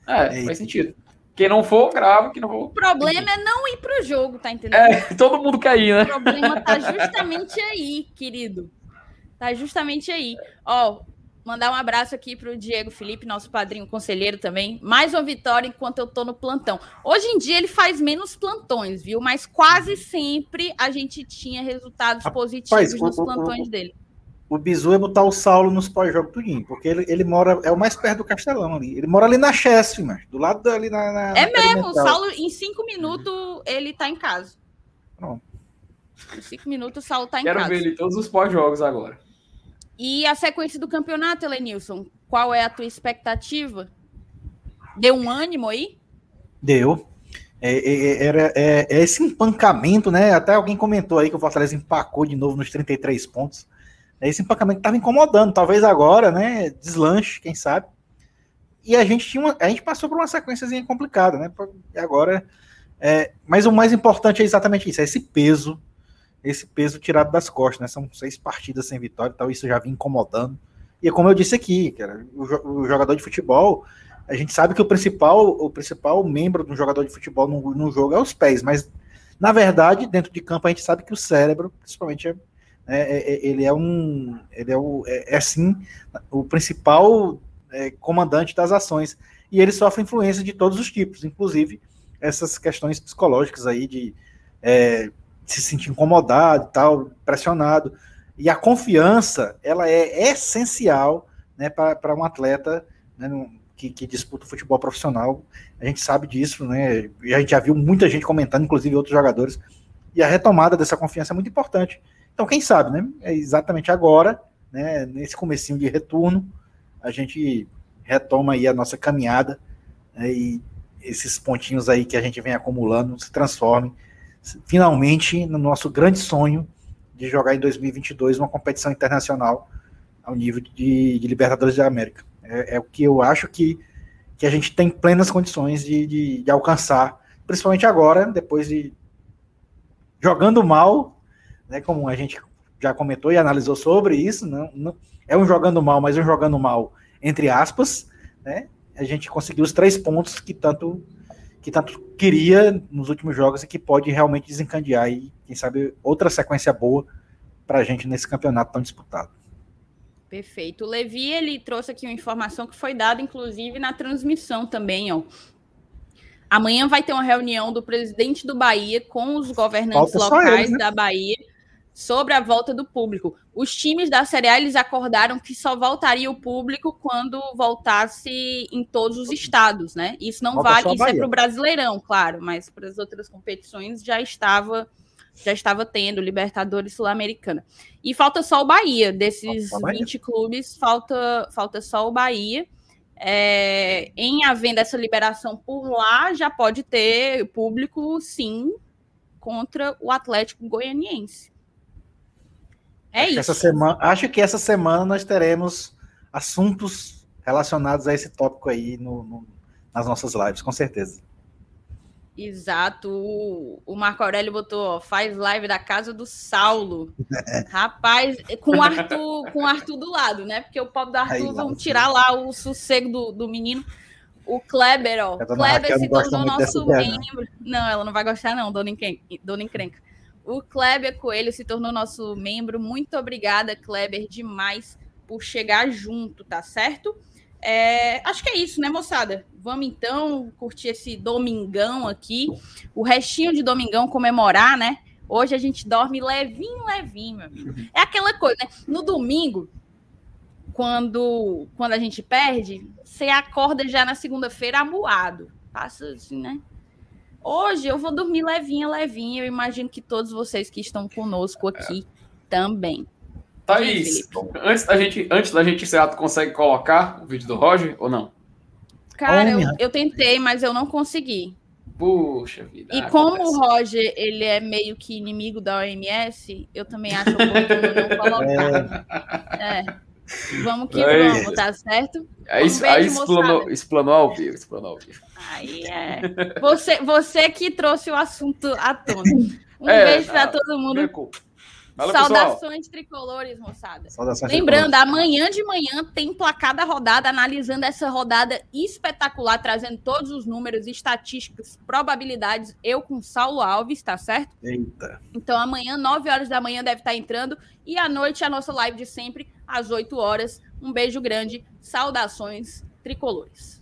É, Eita. faz sentido. Quem não for, grava. Quem não for. O problema é não ir pro jogo, tá entendendo? É, todo mundo quer ir, né? O problema tá justamente aí, querido. Tá justamente aí. Ó, Mandar um abraço aqui para o Diego Felipe, nosso padrinho conselheiro também. Mais uma vitória enquanto eu estou no plantão. Hoje em dia ele faz menos plantões, viu? Mas quase sempre a gente tinha resultados positivos nos plantões dele. O bizu é botar o Saulo nos pós-jogos tudinho, porque ele, ele mora, é o mais perto do Castelão ali. Ele mora ali na Chesf, mas do lado dali na. na é mesmo, o Saulo, em cinco minutos, ele tá em casa. Pronto. Em cinco minutos, o Saulo tá em Quero casa. Quero ver ele todos os pós-jogos agora. E a sequência do campeonato, Elenilson, qual é a tua expectativa? Deu um ânimo aí? Deu. É, é, é era é, é, esse empancamento, né? Até alguém comentou aí que o Fortaleza empacou de novo nos 33 pontos. É esse empancamento estava incomodando. Talvez agora, né? Deslanche, quem sabe. E a gente tinha uma, a gente passou por uma sequência complicada, né? Agora. É, mas o mais importante é exatamente isso: é esse peso, esse peso tirado das costas, né? São seis partidas sem vitória e tal. Isso já vinha incomodando. E é como eu disse aqui, cara, o, jogador de futebol a gente sabe que o principal, o principal membro do jogador de futebol no, no jogo é os pés, mas na verdade, dentro de campo, a gente sabe que o cérebro, principalmente, é, é, é ele é um. Ele é, o, é, é sim o principal é, comandante das ações. E ele sofre influência de todos os tipos, inclusive essas questões psicológicas aí de é, se sentir incomodado tal, pressionado. E a confiança, ela é essencial né, para um atleta né, que, que, disputa futebol profissional. A gente sabe disso, né? E a gente já viu muita gente comentando, inclusive outros jogadores. E a retomada dessa confiança é muito importante. Então, quem sabe, né? É exatamente agora, né? Nesse comecinho de retorno, a gente retoma aí a nossa caminhada né, e esses pontinhos aí que a gente vem acumulando se transformem finalmente no nosso grande sonho de jogar em 2022 uma competição internacional ao nível de, de Libertadores da América. É, é, o que eu acho que, que a gente tem plenas condições de, de, de alcançar, principalmente agora, depois de jogando mal, né, como a gente já comentou e analisou sobre isso, não, não, é um jogando mal, mas um jogando mal entre aspas, né? A gente conseguiu os três pontos que tanto que tanto queria nos últimos jogos e que pode realmente desencadear e quem sabe outra sequência boa para a gente nesse campeonato tão disputado. Perfeito. O Levi, ele trouxe aqui uma informação que foi dada, inclusive, na transmissão também, ó. Amanhã vai ter uma reunião do presidente do Bahia com os governantes Falta locais né? da Bahia sobre a volta do público. Os times da Série A eles acordaram que só voltaria o público quando voltasse em todos os estados, né? Isso não Volta vale, isso é para o Brasileirão, claro, mas para as outras competições já estava já estava tendo, Libertadores Sul-Americana. E falta só o Bahia, desses Bahia. 20 clubes, falta, falta só o Bahia. É, em havendo essa liberação por lá, já pode ter público, sim, contra o Atlético Goianiense. É acho isso. Que essa semana, acho que essa semana nós teremos assuntos relacionados a esse tópico aí no, no, nas nossas lives, com certeza. Exato. O Marco Aurélio botou, ó, faz live da casa do Saulo. Rapaz, com o Arthur, com o Arthur do lado, né? Porque o pobre do Arthur vão tirar lá o sossego do, do menino. O Kleber, ó. Kleber se tornou nosso membro. Não, ela não vai gostar, não, dona, Encrenca. dona Encrenca. O Kleber Coelho se tornou nosso membro. Muito obrigada, Kleber, demais por chegar junto, tá certo? É, acho que é isso, né, moçada? Vamos então curtir esse domingão aqui. O restinho de domingão comemorar, né? Hoje a gente dorme levinho, levinho, meu amigo. É aquela coisa, né? No domingo, quando, quando a gente perde, você acorda já na segunda-feira amuado. Passa assim, né? Hoje eu vou dormir levinha, levinha. Eu imagino que todos vocês que estão conosco aqui é. também. Thaís, antes da gente, antes da gente encerrar, tu consegue colocar o vídeo do Roger ou não? Cara, eu, eu, tentei, mas eu não consegui. Puxa vida. E como o Roger, ele é meio que inimigo da OMS, eu também acho oportuno não colocar. É. é. Vamos que aí, vamos, tá certo? Aí, um aí explanou, explanou ao vivo, explanou ao vivo. Aí é. Você, você que trouxe o assunto à tona. Um é, beijo para todo mundo. Valeu, Saudações pessoal. tricolores, moçada. Saudações Lembrando, tricolores. amanhã de manhã tem placada rodada, analisando essa rodada espetacular, trazendo todos os números, estatísticas, probabilidades. Eu com Saulo Alves, tá certo? Eita. Então amanhã, 9 horas da manhã, deve estar entrando. E à noite, a nossa live de sempre, às 8 horas. Um beijo grande. Saudações tricolores.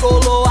Tricolou